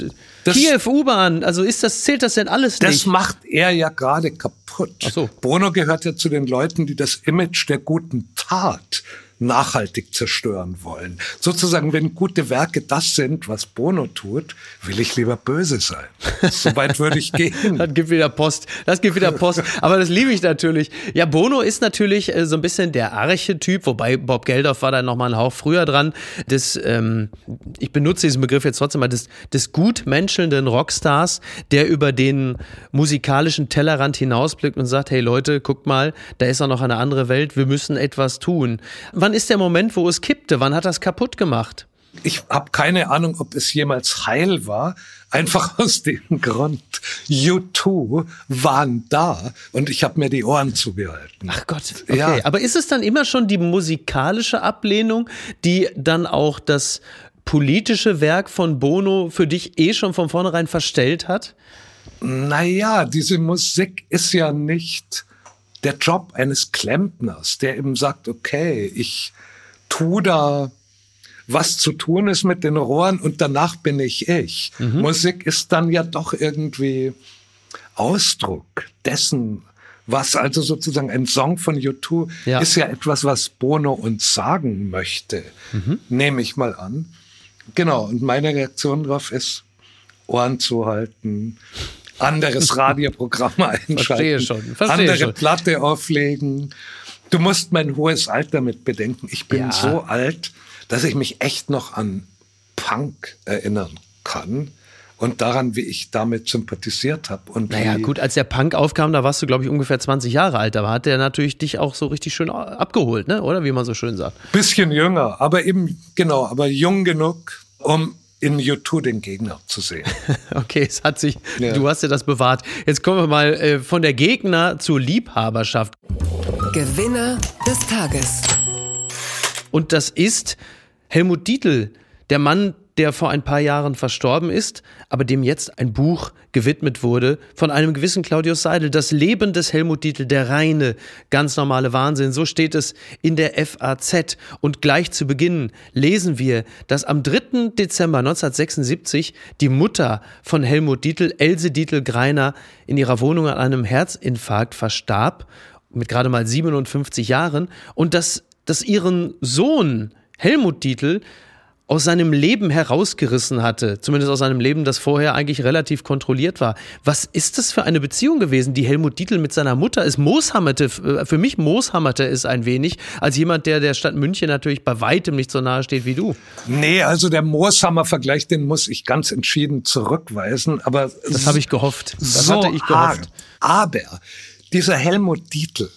das, Kiew U-Bahn, also ist das zählt das denn alles nicht? Das macht er ja gerade kaputt. Ach so. Bono gehört ja zu den Leuten, die das Image der guten Tat nachhaltig zerstören wollen. Sozusagen, wenn gute Werke das sind, was Bono tut, will ich lieber böse sein. Soweit würde ich gehen. das gibt wieder Post. Das gibt wieder Post. Aber das liebe ich natürlich. Ja, Bono ist natürlich äh, so ein bisschen der Archetyp, wobei Bob Geldof war da noch mal einen Hauch früher dran. Des, ähm, ich benutze diesen Begriff jetzt trotzdem mal, des, des gutmenschelnden Rockstars, der über den musikalischen Tellerrand hinausblickt und sagt, hey Leute, guckt mal, da ist auch noch eine andere Welt, wir müssen etwas tun. Wann wann ist der Moment, wo es kippte? Wann hat das kaputt gemacht? Ich habe keine Ahnung, ob es jemals heil war. Einfach aus dem Grund, U2 waren da und ich habe mir die Ohren zugehalten. Ach Gott, okay. Ja. Aber ist es dann immer schon die musikalische Ablehnung, die dann auch das politische Werk von Bono für dich eh schon von vornherein verstellt hat? Naja, diese Musik ist ja nicht der Job eines Klempners, der eben sagt, okay, ich tu da was zu tun ist mit den Rohren und danach bin ich ich. Mhm. Musik ist dann ja doch irgendwie Ausdruck dessen, was also sozusagen ein Song von U2 ja. ist ja etwas, was Bono uns sagen möchte, mhm. nehme ich mal an. Genau, und meine Reaktion darauf ist, Ohren zu halten, anderes Radioprogramm einschalten, Verstehe schon. Verstehe andere schon. Platte auflegen. Du musst mein hohes Alter mit bedenken. Ich bin ja. so alt, dass ich mich echt noch an Punk erinnern kann und daran, wie ich damit sympathisiert habe. Und naja, gut, als der Punk aufkam, da warst du, glaube ich, ungefähr 20 Jahre alt. Da hat der natürlich dich auch so richtig schön abgeholt, ne? oder wie man so schön sagt. Bisschen jünger, aber eben, genau, aber jung genug, um in U2 den Gegner zu sehen. okay, es hat sich, ja. du hast ja das bewahrt. Jetzt kommen wir mal äh, von der Gegner zur Liebhaberschaft. Gewinner des Tages. Und das ist Helmut Dietl, der Mann, der vor ein paar Jahren verstorben ist, aber dem jetzt ein Buch gewidmet wurde von einem gewissen Claudius Seidel. Das Leben des Helmut Dietl, der reine, ganz normale Wahnsinn. So steht es in der FAZ. Und gleich zu Beginn lesen wir, dass am 3. Dezember 1976 die Mutter von Helmut Dietl, Else Dietl-Greiner, in ihrer Wohnung an einem Herzinfarkt verstarb, mit gerade mal 57 Jahren, und dass, dass ihren Sohn Helmut Dietl aus seinem Leben herausgerissen hatte, zumindest aus seinem Leben, das vorher eigentlich relativ kontrolliert war. Was ist das für eine Beziehung gewesen, die Helmut Dietl mit seiner Mutter ist? Mooshammerte, äh, für mich mooshammerte es ein wenig, als jemand, der der Stadt München natürlich bei weitem nicht so nahe steht wie du. Nee, also der Mooshammer-Vergleich, den muss ich ganz entschieden zurückweisen, aber... Das habe ich gehofft. Das so hatte ich gehofft. Arg. Aber dieser Helmut Dietl,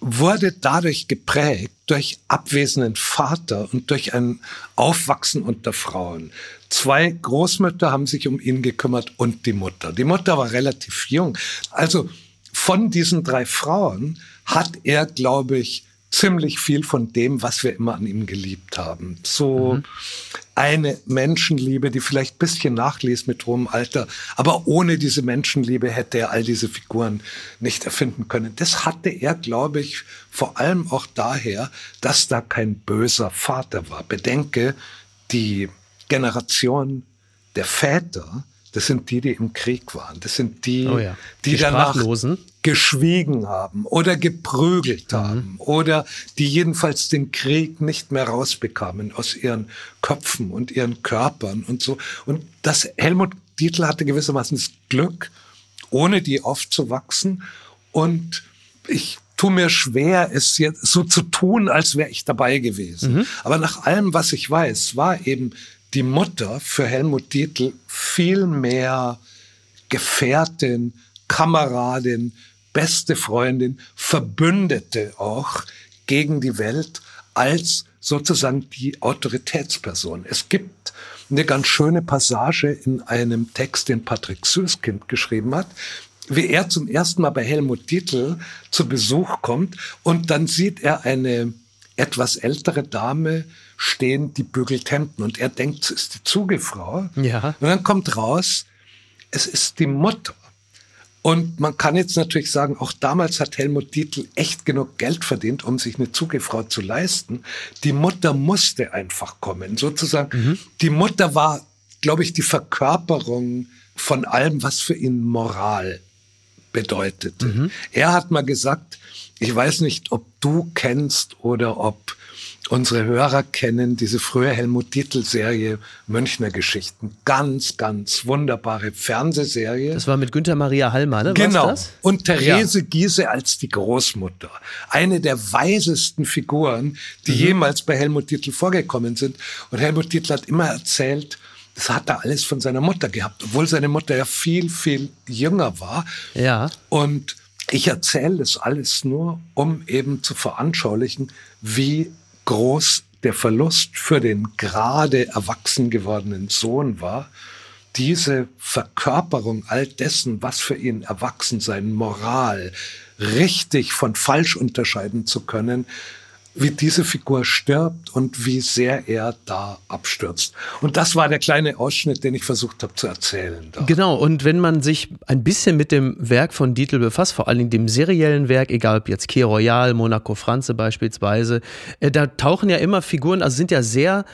wurde dadurch geprägt durch abwesenden Vater und durch ein Aufwachsen unter Frauen. Zwei Großmütter haben sich um ihn gekümmert und die Mutter. Die Mutter war relativ jung. Also von diesen drei Frauen hat er, glaube ich, ziemlich viel von dem, was wir immer an ihm geliebt haben. So mhm. Eine Menschenliebe, die vielleicht ein bisschen nachließ mit hohem Alter, aber ohne diese Menschenliebe hätte er all diese Figuren nicht erfinden können. Das hatte er, glaube ich, vor allem auch daher, dass da kein böser Vater war. Bedenke, die Generation der Väter, das sind die, die im Krieg waren. Das sind die, oh ja. die, die danach geschwiegen haben oder geprügelt mhm. haben oder die jedenfalls den Krieg nicht mehr rausbekamen aus ihren Köpfen und ihren Körpern und so. Und das Helmut Dietl hatte gewissermaßen das Glück, ohne die aufzuwachsen. Und ich tue mir schwer, es jetzt so zu tun, als wäre ich dabei gewesen. Mhm. Aber nach allem, was ich weiß, war eben die Mutter für Helmut Dietl viel mehr Gefährtin, Kameradin, beste Freundin, Verbündete auch gegen die Welt als sozusagen die Autoritätsperson. Es gibt eine ganz schöne Passage in einem Text, den Patrick Süßkind geschrieben hat, wie er zum ersten Mal bei Helmut Dietl zu Besuch kommt und dann sieht er eine etwas ältere Dame stehen, die bügelt Hemden und er denkt, es ist die Zugefrau. Ja. Und dann kommt raus, es ist die Mutter. Und man kann jetzt natürlich sagen, auch damals hat Helmut Dietl echt genug Geld verdient, um sich eine Zugefrau zu leisten. Die Mutter musste einfach kommen. Sozusagen, mhm. die Mutter war, glaube ich, die Verkörperung von allem, was für ihn Moral bedeutete. Mhm. Er hat mal gesagt, ich weiß nicht, ob du kennst oder ob unsere Hörer kennen diese frühe Helmut Dietl-Serie Münchner Geschichten. Ganz, ganz wunderbare Fernsehserie. Das war mit Günther Maria Hallmann, ne? Genau. Und Therese ja. Giese als die Großmutter. Eine der weisesten Figuren, die mhm. jemals bei Helmut Dietl vorgekommen sind. Und Helmut Dietl hat immer erzählt, das hat er alles von seiner Mutter gehabt, obwohl seine Mutter ja viel, viel jünger war. Ja. Und ich erzähle das alles nur, um eben zu veranschaulichen, wie groß der Verlust für den gerade erwachsen gewordenen Sohn war, diese Verkörperung all dessen, was für ihn Erwachsensein, Moral, richtig von falsch unterscheiden zu können, wie diese Figur stirbt und wie sehr er da abstürzt. Und das war der kleine Ausschnitt, den ich versucht habe zu erzählen. Da. Genau, und wenn man sich ein bisschen mit dem Werk von Dietl befasst, vor allem dem seriellen Werk, egal ob jetzt Key Royal, Monaco Franze beispielsweise, äh, da tauchen ja immer Figuren, also sind ja sehr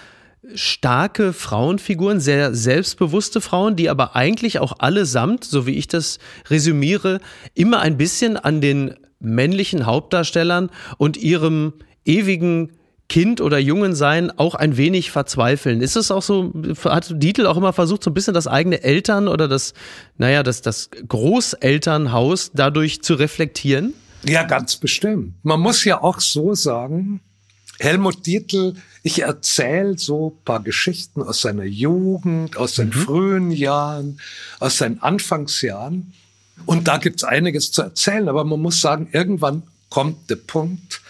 starke Frauenfiguren, sehr selbstbewusste Frauen, die aber eigentlich auch allesamt, so wie ich das resümiere, immer ein bisschen an den männlichen Hauptdarstellern und ihrem ewigen Kind oder Jungen sein auch ein wenig verzweifeln. Ist es auch so, hat Dietl auch immer versucht, so ein bisschen das eigene Eltern oder das, naja, das, das Großelternhaus dadurch zu reflektieren? Ja, ganz bestimmt. Man muss ja auch so sagen, Helmut Dietl, ich erzähle so paar Geschichten aus seiner Jugend, aus seinen mhm. frühen Jahren, aus seinen Anfangsjahren. Und da gibt's einiges zu erzählen, aber man muss sagen, irgendwann kommt der Punkt,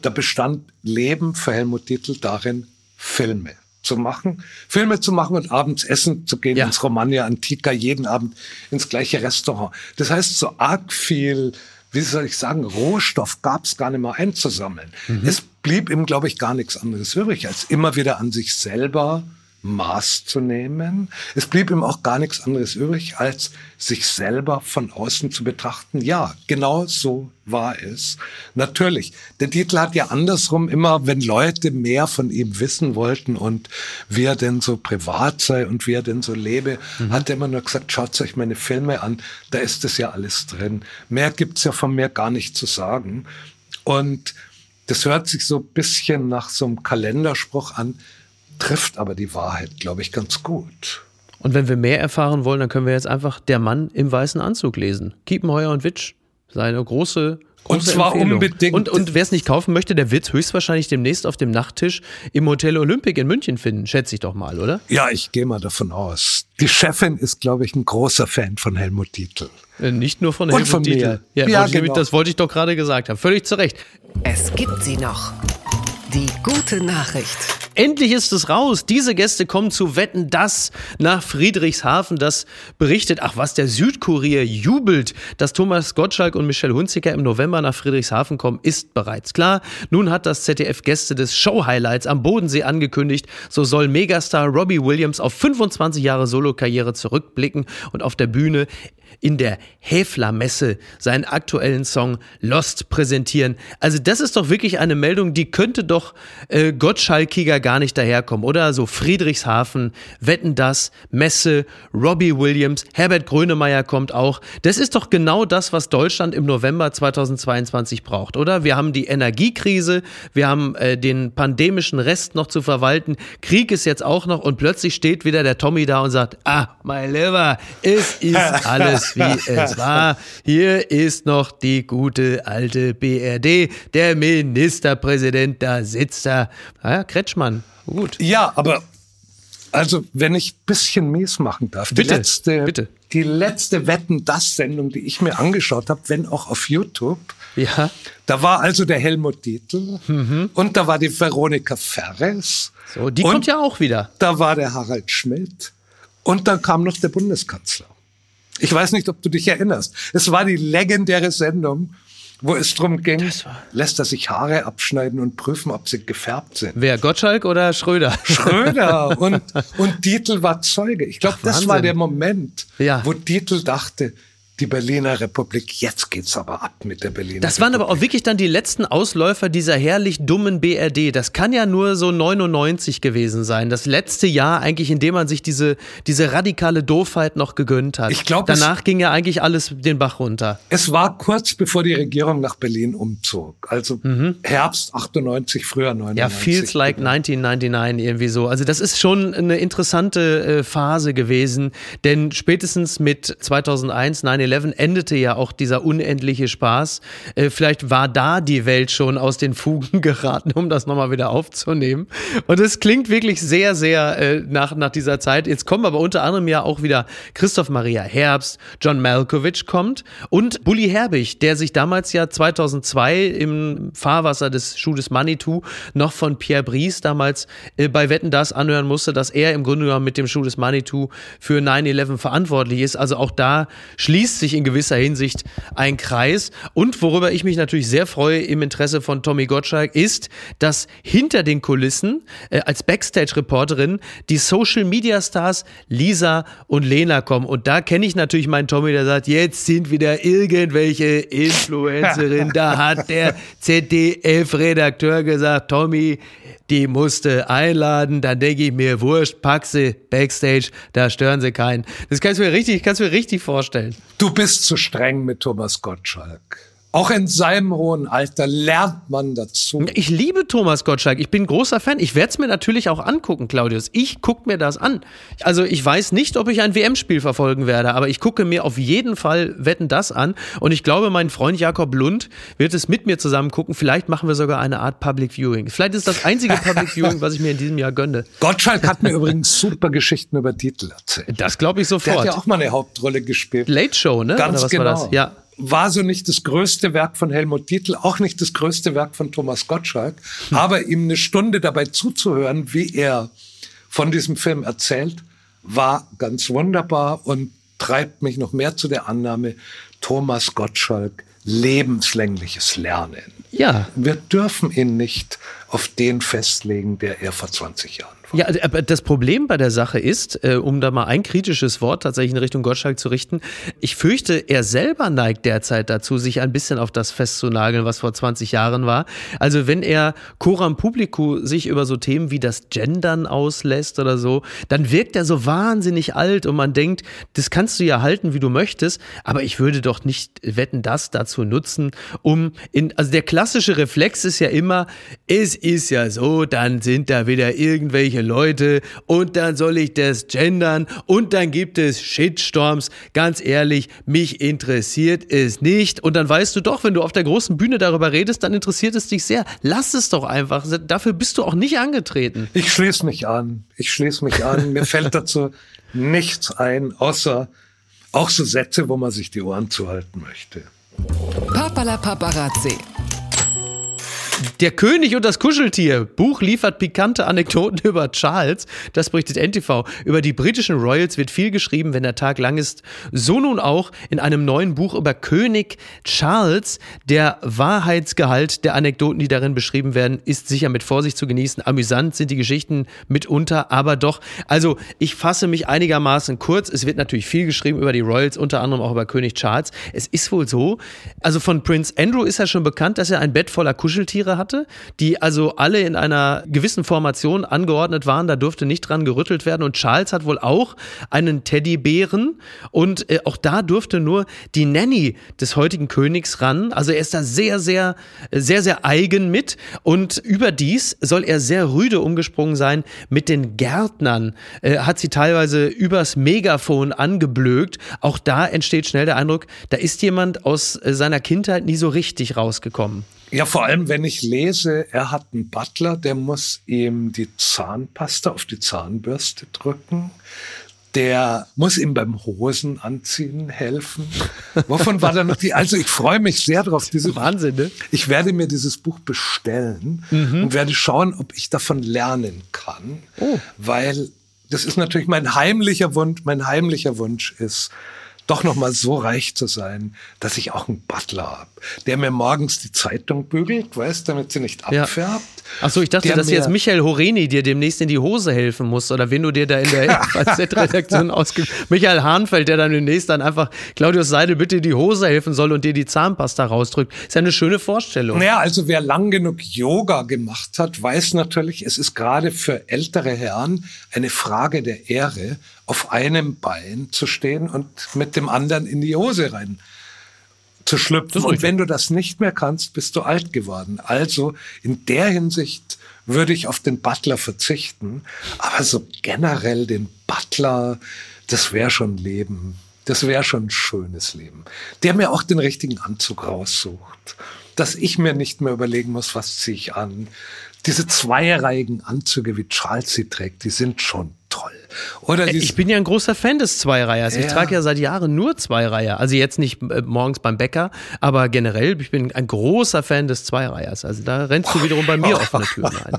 da bestand Leben für Helmut Dietl darin, Filme zu machen, Filme zu machen und abends essen zu gehen ja. ins Romagna Antica, jeden Abend ins gleiche Restaurant. Das heißt, so arg viel, wie soll ich sagen, Rohstoff gab es gar nicht mehr einzusammeln. Mhm. Es blieb ihm, glaube ich, gar nichts anderes übrig, als immer wieder an sich selber Maß zu nehmen. Es blieb ihm auch gar nichts anderes übrig, als sich selber von außen zu betrachten. Ja, genau so war es. Natürlich. Der Titel hat ja andersrum immer, wenn Leute mehr von ihm wissen wollten und wie er denn so privat sei und wie er denn so lebe, mhm. hat er immer nur gesagt, schaut euch meine Filme an, da ist das ja alles drin. Mehr gibt's ja von mir gar nicht zu sagen. Und das hört sich so ein bisschen nach so einem Kalenderspruch an, trifft aber die Wahrheit, glaube ich, ganz gut. Und wenn wir mehr erfahren wollen, dann können wir jetzt einfach Der Mann im weißen Anzug lesen. Kiepenheuer und Witsch. Seine große und zwar Empfehlung. unbedingt. Und, und wer es nicht kaufen möchte, der wird höchstwahrscheinlich demnächst auf dem Nachttisch im Hotel Olympic in München finden, schätze ich doch mal, oder? Ja, ich gehe mal davon aus. Die Chefin ist, glaube ich, ein großer Fan von Helmut Dietl. Äh, nicht nur von Helmut von Dietl. Ja, ja genau. das wollte ich doch gerade gesagt haben. Völlig zu Recht. Es gibt sie noch. Die gute Nachricht. Endlich ist es raus. Diese Gäste kommen zu Wetten das nach Friedrichshafen. Das berichtet, ach was, der Südkurier jubelt, dass Thomas Gottschalk und Michelle Hunziker im November nach Friedrichshafen kommen, ist bereits klar. Nun hat das ZDF Gäste des Show-Highlights am Bodensee angekündigt. So soll Megastar Robbie Williams auf 25 Jahre Solokarriere zurückblicken und auf der Bühne in der Häfler-Messe seinen aktuellen Song Lost präsentieren. Also das ist doch wirklich eine Meldung, die könnte doch äh, Gottschalkiger gar nicht daherkommen, oder? So Friedrichshafen, Wetten das, Messe, Robbie Williams, Herbert Grönemeyer kommt auch. Das ist doch genau das, was Deutschland im November 2022 braucht, oder? Wir haben die Energiekrise, wir haben äh, den pandemischen Rest noch zu verwalten, Krieg ist jetzt auch noch und plötzlich steht wieder der Tommy da und sagt, ah, mein Lieber, es ist alles wie es war. Hier ist noch die gute alte BRD. Der Ministerpräsident, da sitzt er. Ja, Kretschmann, gut. Ja, aber also, wenn ich ein bisschen mies machen darf. Bitte, die letzte, bitte. Die letzte Wetten-Das-Sendung, die ich mir angeschaut habe, wenn auch auf YouTube. Ja. Da war also der Helmut Dietl mhm. und da war die Veronika Ferres. So, die kommt ja auch wieder. Da war der Harald Schmidt und dann kam noch der Bundeskanzler. Ich weiß nicht, ob du dich erinnerst. Es war die legendäre Sendung, wo es darum ging, lässt er sich Haare abschneiden und prüfen, ob sie gefärbt sind. Wer, Gottschalk oder Schröder? Schröder und, und Dietl war Zeuge. Ich glaube, das war der Moment, ja. wo Dietl dachte, die Berliner Republik. Jetzt geht's aber ab mit der Berliner Das waren Republik. aber auch wirklich dann die letzten Ausläufer dieser herrlich dummen BRD. Das kann ja nur so 99 gewesen sein. Das letzte Jahr eigentlich, in dem man sich diese, diese radikale Doofheit noch gegönnt hat. Ich glaube, Danach ging ja eigentlich alles den Bach runter. Es war kurz bevor die Regierung nach Berlin umzog. Also mhm. Herbst 98, früher 99. Ja, feels like 1999 irgendwie so. Also das ist schon eine interessante äh, Phase gewesen. Denn spätestens mit 2001, 9 9-11 endete ja auch dieser unendliche Spaß. Äh, vielleicht war da die Welt schon aus den Fugen geraten, um das nochmal wieder aufzunehmen. Und es klingt wirklich sehr, sehr äh, nach, nach dieser Zeit. Jetzt kommen aber unter anderem ja auch wieder Christoph Maria Herbst, John Malkovich kommt und Bully Herbig, der sich damals ja 2002 im Fahrwasser des Schuh des Manitou noch von Pierre Brice damals äh, bei Wetten das anhören musste, dass er im Grunde genommen mit dem Schuh des Manitou für 9-11 verantwortlich ist. Also auch da schließt schließt sich in gewisser Hinsicht ein Kreis. Und worüber ich mich natürlich sehr freue im Interesse von Tommy Gottschalk ist, dass hinter den Kulissen äh, als Backstage-Reporterin die Social-Media-Stars Lisa und Lena kommen. Und da kenne ich natürlich meinen Tommy, der sagt, jetzt sind wieder irgendwelche Influencerin. da hat der ZDF-Redakteur gesagt, Tommy, die musste einladen, dann denke ich mir, wurscht, pack sie Backstage, da stören sie keinen. Das kannst du mir richtig, kannst du mir richtig vorstellen. Du bist zu streng mit Thomas Gottschalk. Auch in seinem hohen Alter lernt man dazu. Ich liebe Thomas Gottschalk. Ich bin großer Fan. Ich werde es mir natürlich auch angucken, Claudius. Ich gucke mir das an. Also ich weiß nicht, ob ich ein WM-Spiel verfolgen werde, aber ich gucke mir auf jeden Fall Wetten das an. Und ich glaube, mein Freund Jakob Lund wird es mit mir zusammen gucken. Vielleicht machen wir sogar eine Art Public Viewing. Vielleicht ist das einzige Public Viewing, was ich mir in diesem Jahr gönne. Gottschalk hat mir übrigens super Geschichten über Titel erzählt. Das glaube ich sofort. Der hat ja auch mal eine Hauptrolle gespielt. Late Show, ne? Ganz genau. Ja war so nicht das größte Werk von Helmut Dietl, auch nicht das größte Werk von Thomas Gottschalk, hm. aber ihm eine Stunde dabei zuzuhören, wie er von diesem Film erzählt, war ganz wunderbar und treibt mich noch mehr zu der Annahme, Thomas Gottschalk lebenslängliches Lernen. Ja. Wir dürfen ihn nicht auf den festlegen, der er vor 20 Jahren Ja, aber das Problem bei der Sache ist, äh, um da mal ein kritisches Wort tatsächlich in Richtung Gottschalk zu richten, ich fürchte, er selber neigt derzeit dazu, sich ein bisschen auf das festzunageln, was vor 20 Jahren war. Also wenn er Coram Publico sich über so Themen wie das Gendern auslässt oder so, dann wirkt er so wahnsinnig alt und man denkt, das kannst du ja halten, wie du möchtest, aber ich würde doch nicht wetten, das dazu nutzen, um in, also der klassische Reflex ist ja immer, es ist ja so, dann sind da wieder irgendwelche Leute und dann soll ich das gendern und dann gibt es Shitstorms. Ganz ehrlich, mich interessiert es nicht. Und dann weißt du doch, wenn du auf der großen Bühne darüber redest, dann interessiert es dich sehr. Lass es doch einfach. Dafür bist du auch nicht angetreten. Ich schließe mich an. Ich schließe mich an. Mir fällt dazu nichts ein, außer auch so Sätze, wo man sich die Ohren zuhalten möchte. Papala Paparazzi. Der König und das Kuscheltier. Buch liefert pikante Anekdoten über Charles. Das berichtet NTV. Über die britischen Royals wird viel geschrieben, wenn der Tag lang ist. So nun auch in einem neuen Buch über König Charles. Der Wahrheitsgehalt der Anekdoten, die darin beschrieben werden, ist sicher mit Vorsicht zu genießen. Amüsant sind die Geschichten mitunter, aber doch. Also, ich fasse mich einigermaßen kurz. Es wird natürlich viel geschrieben über die Royals, unter anderem auch über König Charles. Es ist wohl so. Also von Prince Andrew ist ja schon bekannt, dass er ein Bett voller Kuscheltiere Tiere hatte, die also alle in einer gewissen Formation angeordnet waren. Da durfte nicht dran gerüttelt werden. Und Charles hat wohl auch einen Teddybären. Und äh, auch da durfte nur die Nanny des heutigen Königs ran. Also er ist da sehr, sehr, sehr, sehr eigen mit. Und überdies soll er sehr rüde umgesprungen sein mit den Gärtnern. Äh, hat sie teilweise übers Megafon angeblökt. Auch da entsteht schnell der Eindruck, da ist jemand aus äh, seiner Kindheit nie so richtig rausgekommen. Ja, vor allem, wenn ich lese, er hat einen Butler, der muss ihm die Zahnpasta auf die Zahnbürste drücken. Der muss ihm beim Hosen anziehen helfen. Wovon war da noch die? Also ich freue mich sehr drauf. Diese, Wahnsinn, ne? Ich werde mir dieses Buch bestellen mhm. und werde schauen, ob ich davon lernen kann. Oh. Weil das ist natürlich mein heimlicher Wunsch. Mein heimlicher Wunsch ist, doch noch mal so reich zu sein, dass ich auch einen Butler habe, der mir morgens die Zeitung bügelt, weißt, damit sie nicht abfärbt. Ja. Ach so, ich dachte, dass jetzt Michael Horeni dir demnächst in die Hose helfen muss oder wenn du dir da in der FAZ-Redaktion ausgibst. Michael Hahnfeld, der dann demnächst dann einfach Claudius Seidel bitte in die Hose helfen soll und dir die Zahnpasta rausdrückt. Ist ja eine schöne Vorstellung. Naja, also wer lang genug Yoga gemacht hat, weiß natürlich, es ist gerade für ältere Herren eine Frage der Ehre, auf einem Bein zu stehen und mit dem anderen in die Hose rein zu schlüpfen. Und wenn du das nicht mehr kannst, bist du alt geworden. Also in der Hinsicht würde ich auf den Butler verzichten. Aber so generell den Butler, das wäre schon Leben. Das wäre schon ein schönes Leben. Der mir auch den richtigen Anzug raussucht. Dass ich mir nicht mehr überlegen muss, was ziehe ich an. Diese zweireihigen Anzüge, wie Charles sie trägt, die sind schon toll. Oder ich bin ja ein großer Fan des Zweireihers. Ja. Ich trage ja seit Jahren nur Zweireiher. Also jetzt nicht äh, morgens beim Bäcker, aber generell, ich bin ein großer Fan des Zweireihers. Also da rennst du wiederum bei mir offene Türen ein.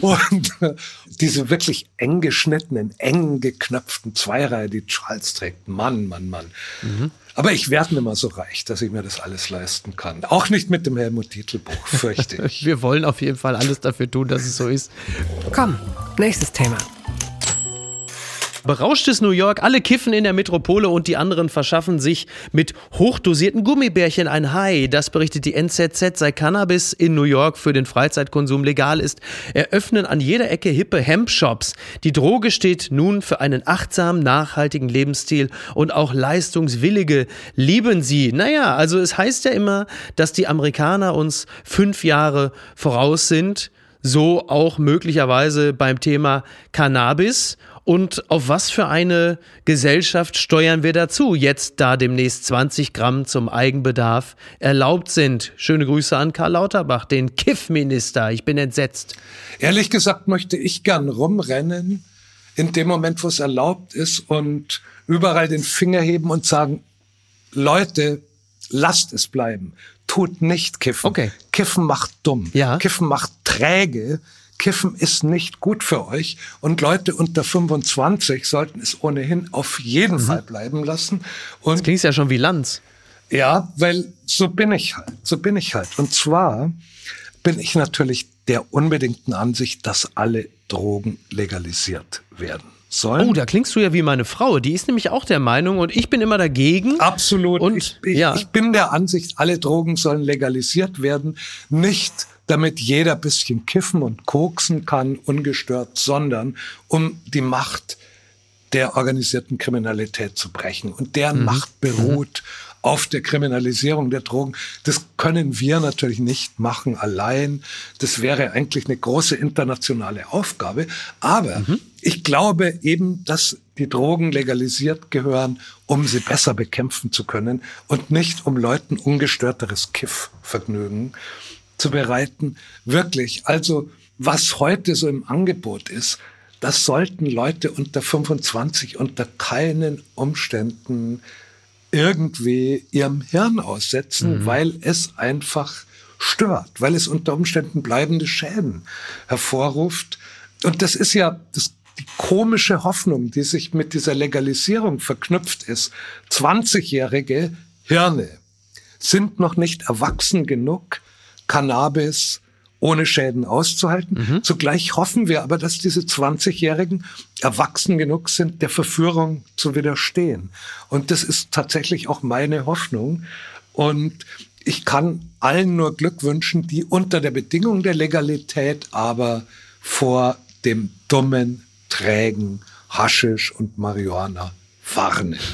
Und äh, diese wirklich eng geschnittenen, eng geknöpften Zweireiher, die Charles trägt. Mann, Mann, Mann. Mhm. Aber ich werde nicht mehr so reich, dass ich mir das alles leisten kann. Auch nicht mit dem Helmut Titelbuch, fürchte ich. Wir wollen auf jeden Fall alles dafür tun, dass es so ist. Komm, nächstes Thema. Berauschtes New York, alle kiffen in der Metropole und die anderen verschaffen sich mit hochdosierten Gummibärchen ein High. Das berichtet die NZZ, seit Cannabis in New York für den Freizeitkonsum legal ist, eröffnen an jeder Ecke hippe Hemp-Shops. Die Droge steht nun für einen achtsamen, nachhaltigen Lebensstil und auch Leistungswillige lieben sie. Naja, also es heißt ja immer, dass die Amerikaner uns fünf Jahre voraus sind. So auch möglicherweise beim Thema Cannabis. Und auf was für eine Gesellschaft steuern wir dazu, jetzt da demnächst 20 Gramm zum Eigenbedarf erlaubt sind? Schöne Grüße an Karl Lauterbach, den Kiffminister. Ich bin entsetzt. Ehrlich gesagt möchte ich gern rumrennen in dem Moment, wo es erlaubt ist und überall den Finger heben und sagen, Leute, lasst es bleiben. Tut nicht kiffen. Okay. Kiffen macht dumm. Ja. Kiffen macht träge. Kiffen ist nicht gut für euch und Leute unter 25 sollten es ohnehin auf jeden mhm. Fall bleiben lassen. Und das klingt ja schon wie Lanz. Ja, weil so bin ich halt, so bin ich halt. Und zwar bin ich natürlich der unbedingten Ansicht, dass alle Drogen legalisiert werden sollen. Oh, da klingst du ja wie meine Frau. Die ist nämlich auch der Meinung und ich bin immer dagegen. Absolut. Und ich, ich, ja. ich bin der Ansicht, alle Drogen sollen legalisiert werden. Nicht damit jeder bisschen kiffen und koksen kann, ungestört, sondern um die Macht der organisierten Kriminalität zu brechen. Und deren mhm. Macht beruht mhm. auf der Kriminalisierung der Drogen. Das können wir natürlich nicht machen allein. Das wäre eigentlich eine große internationale Aufgabe. Aber mhm. ich glaube eben, dass die Drogen legalisiert gehören, um sie besser bekämpfen zu können und nicht um Leuten ungestörteres Kiffvergnügen zu bereiten. Wirklich. Also, was heute so im Angebot ist, das sollten Leute unter 25 unter keinen Umständen irgendwie ihrem Hirn aussetzen, mhm. weil es einfach stört, weil es unter Umständen bleibende Schäden hervorruft. Und das ist ja das, die komische Hoffnung, die sich mit dieser Legalisierung verknüpft ist. 20-jährige Hirne sind noch nicht erwachsen genug, Cannabis ohne Schäden auszuhalten. Mhm. Zugleich hoffen wir aber, dass diese 20-Jährigen erwachsen genug sind, der Verführung zu widerstehen. Und das ist tatsächlich auch meine Hoffnung. Und ich kann allen nur Glück wünschen, die unter der Bedingung der Legalität aber vor dem dummen, trägen Haschisch und Marihuana warnen.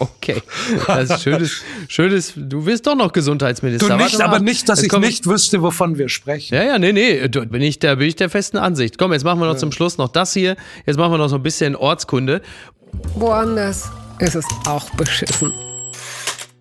Okay, das ist schönes, schönes. Du wirst doch noch Gesundheitsminister. Du nicht, aber nicht, dass ich nicht wüsste, wovon wir sprechen. Ja, ja, nee, nee, bin ich der, bin ich der festen Ansicht. Komm, jetzt machen wir noch ja. zum Schluss noch das hier. Jetzt machen wir noch so ein bisschen Ortskunde. Woanders ist es auch beschissen.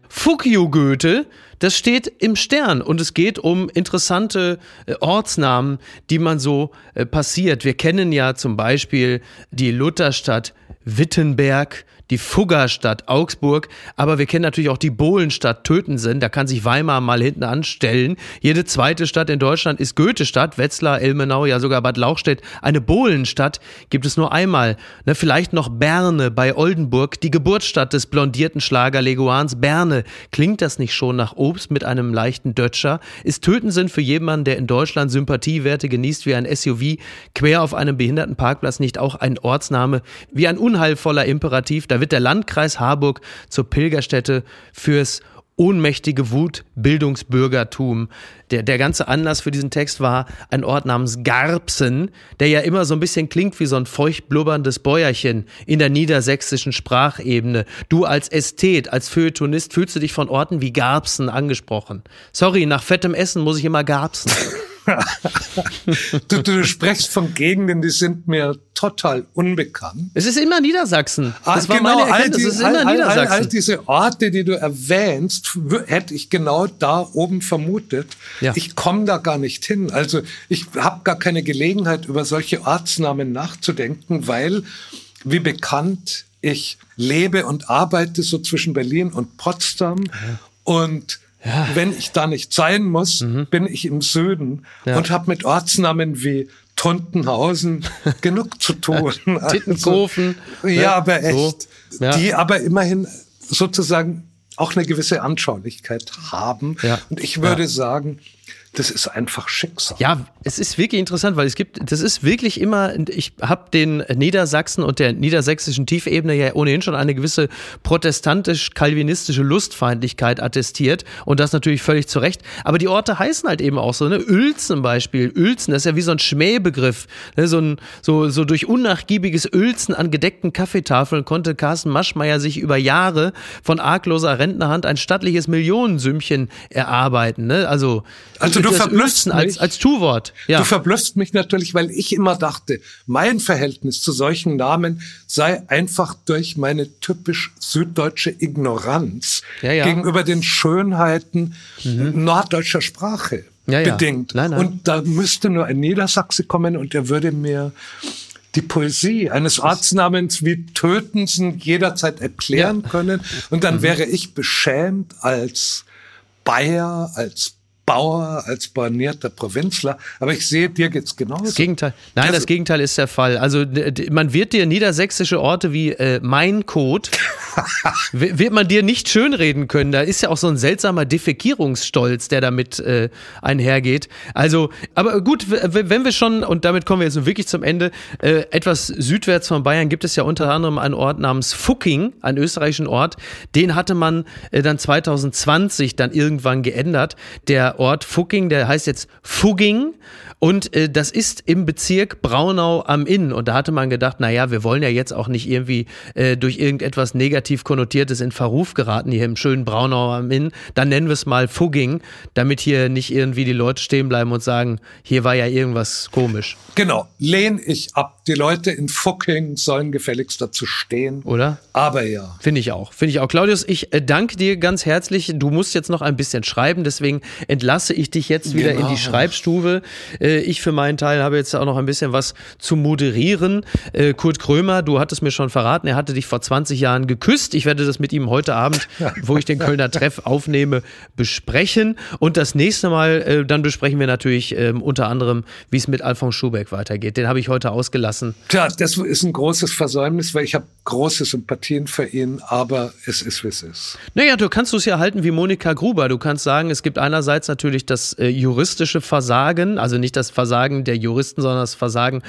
Fukio Goethe, das steht im Stern und es geht um interessante äh, Ortsnamen, die man so äh, passiert. Wir kennen ja zum Beispiel die Lutherstadt Wittenberg, die Fuggerstadt Augsburg, aber wir kennen natürlich auch die Bohlenstadt Tötensen, da kann sich Weimar mal hinten anstellen. Jede zweite Stadt in Deutschland ist Goethestadt, Wetzlar, Ilmenau, ja sogar Bad Lauchstädt. Eine Bohlenstadt gibt es nur einmal. Ne, vielleicht noch Berne bei Oldenburg, die Geburtsstadt des blondierten Schlager Leguans Berne. Klingt das nicht schon nach Obst mit einem leichten Dötscher? Ist Tötensen für jemanden, der in Deutschland Sympathiewerte genießt wie ein SUV, quer auf einem Behindertenparkplatz nicht auch ein Ortsname wie ein unheilvoller Imperativ? Da da wird der Landkreis Harburg zur Pilgerstätte fürs ohnmächtige Wutbildungsbürgertum. Der, der ganze Anlass für diesen Text war ein Ort namens Garbsen, der ja immer so ein bisschen klingt wie so ein feucht blubberndes Bäuerchen in der niedersächsischen Sprachebene. Du als Ästhet, als Feuilletonist fühlst du dich von Orten wie Garbsen angesprochen. Sorry, nach fettem Essen muss ich immer Garbsen. Du, du sprichst von Gegenden, die sind mir total unbekannt. Es ist immer Niedersachsen. Das ah, war genau, meine Erkenntnis. All, die, es ist immer all, Niedersachsen. All, all, diese Orte, die du erwähnst, hätte ich genau da oben vermutet. Ja. Ich komme da gar nicht hin. Also ich habe gar keine Gelegenheit, über solche Ortsnamen nachzudenken, weil, wie bekannt, ich lebe und arbeite so zwischen Berlin und Potsdam. Ja. Und ja. Wenn ich da nicht sein muss, mhm. bin ich im Süden ja. und habe mit Ortsnamen wie Tontenhausen genug zu tun. Tittenkofen. Also, ja, aber echt. So. Ja. Die aber immerhin sozusagen auch eine gewisse Anschaulichkeit haben. Und ich würde sagen, das ist einfach Schicksal. Ja, es ist wirklich interessant, weil es gibt, das ist wirklich immer, ich habe den Niedersachsen und der niedersächsischen Tiefebene ja ohnehin schon eine gewisse protestantisch-kalvinistische Lustfeindlichkeit attestiert und das natürlich völlig zu Recht. Aber die Orte heißen halt eben auch so, ne? Uelzen zum Beispiel. Uelzen, das ist ja wie so ein Schmähbegriff. Ne? So, ein, so, so durch unnachgiebiges Uelzen an gedeckten Kaffeetafeln konnte Carsten Maschmeyer sich über Jahre von argloser Rentnerhand ein stattliches Millionensümmchen erarbeiten. Ne? Also, also du verblüffst mich. Als, als Tu-Wort. Ja. Du verblüffst mich natürlich, weil ich immer dachte, mein Verhältnis zu solchen Namen sei einfach durch meine typisch süddeutsche Ignoranz ja, ja. gegenüber den Schönheiten mhm. norddeutscher Sprache bedingt. Nein, nein. Und da müsste nur ein Niedersachse kommen und er würde mir die Poesie eines Ortsnamens wie Tötensen jederzeit erklären können. Und dann mhm. wäre ich beschämt als Bayer, als Bauer, als bornierter Provinzler. Aber ich sehe, dir geht's genauso. Das Gegenteil. Nein, Also- das Gegenteil ist der Fall. Also man wird dir niedersächsische Orte wie äh, Mein Code, w- wird man dir nicht schönreden können. Da ist ja auch so ein seltsamer Defekierungsstolz, der damit äh, einhergeht. Also, aber gut, wenn wir schon, und damit kommen wir jetzt wirklich zum Ende, äh, etwas südwärts von Bayern gibt es ja unter anderem einen Ort namens Fucking, einen österreichischen Ort. Den hatte man äh, dann 2020 dann irgendwann geändert. Der Ort Fucking, der heißt jetzt Fugging. Und äh, das ist im Bezirk Braunau am Inn. Und da hatte man gedacht, na ja, wir wollen ja jetzt auch nicht irgendwie äh, durch irgendetwas negativ konnotiertes in Verruf geraten hier im schönen Braunau am Inn. Dann nennen wir es mal Fugging, damit hier nicht irgendwie die Leute stehen bleiben und sagen, hier war ja irgendwas komisch, Genau, lehn ich ab. Die Leute in Fucking sollen gefälligst dazu stehen. oder? Aber ja. Finde ich auch. Finde ich auch. Claudius, ich äh, danke dir ganz herzlich. Du musst jetzt noch ein bisschen schreiben, deswegen entlasse ich dich jetzt wieder in Genau. die Schreibstube. Äh, ich für meinen Teil habe jetzt auch noch ein bisschen was zu moderieren. Äh, Kurt Krömer, du hattest mir schon verraten, er hatte dich vor 20 Jahren geküsst. Ich werde das mit ihm heute Abend, wo ich den Kölner Treff aufnehme, besprechen. Und das nächste Mal, dann besprechen wir natürlich ähm, unter anderem, wie es mit Alfons Schubeck weitergeht. Den habe ich heute ausgelassen. Tja, das ist ein großes Versäumnis, weil ich habe große Sympathien für ihn, aber es ist, wie es ist. Naja, du kannst es ja halten wie Monika Gruber. Du kannst sagen, es gibt einerseits natürlich das äh, juristische Versagen, also nicht das Versagen der Juristen, sondern das Versagen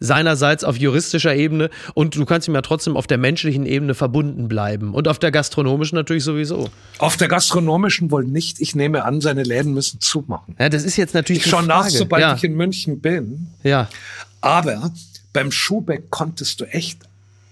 seinerseits auf juristischer Ebene. Und du kannst ihm ja trotzdem auf der menschlichen Ebene verbunden bleiben. Und auf der gastronomischen natürlich sowieso. Auf der gastronomischen wohl nicht. Ich nehme an, seine Läden müssen zumachen. Ja, das ist jetzt natürlich Ich schaue nach, sobald ja. ich in München bin. ja. Aber beim Schubeck konntest du echt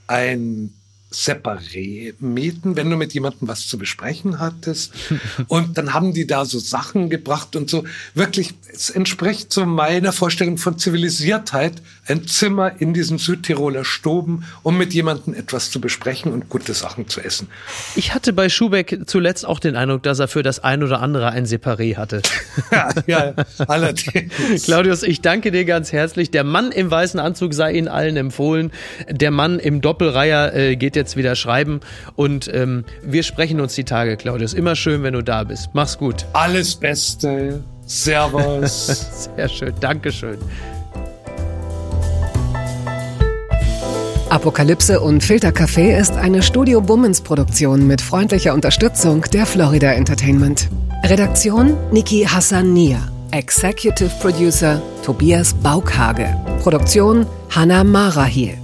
ein Separé mieten, wenn du mit jemandem was zu besprechen hattest. Und dann haben die da so Sachen gebracht und so. Wirklich, es entspricht so meiner Vorstellung von Zivilisiertheit, ein Zimmer in diesem Südtiroler Stoben, um mit jemandem etwas zu besprechen und gute Sachen zu essen. Ich hatte bei Schubeck zuletzt auch den Eindruck, dass er für das ein oder andere ein Separé hatte. Ja, ja allerdings. Claudius, ich danke dir ganz herzlich. Der Mann im weißen Anzug sei Ihnen allen empfohlen. Der Mann im Doppelreiher äh, geht jetzt wieder schreiben. Und ähm, wir sprechen uns die Tage, Claudius. Immer schön, wenn du da bist. Mach's gut. Alles Beste. Servus. Sehr schön. Dankeschön. Apokalypse und Filtercafé ist eine Studio Bummens Produktion mit freundlicher Unterstützung der Florida Entertainment. Redaktion Niki Hassania. Executive Producer Tobias Baukhage. Produktion Hanna Marahiel.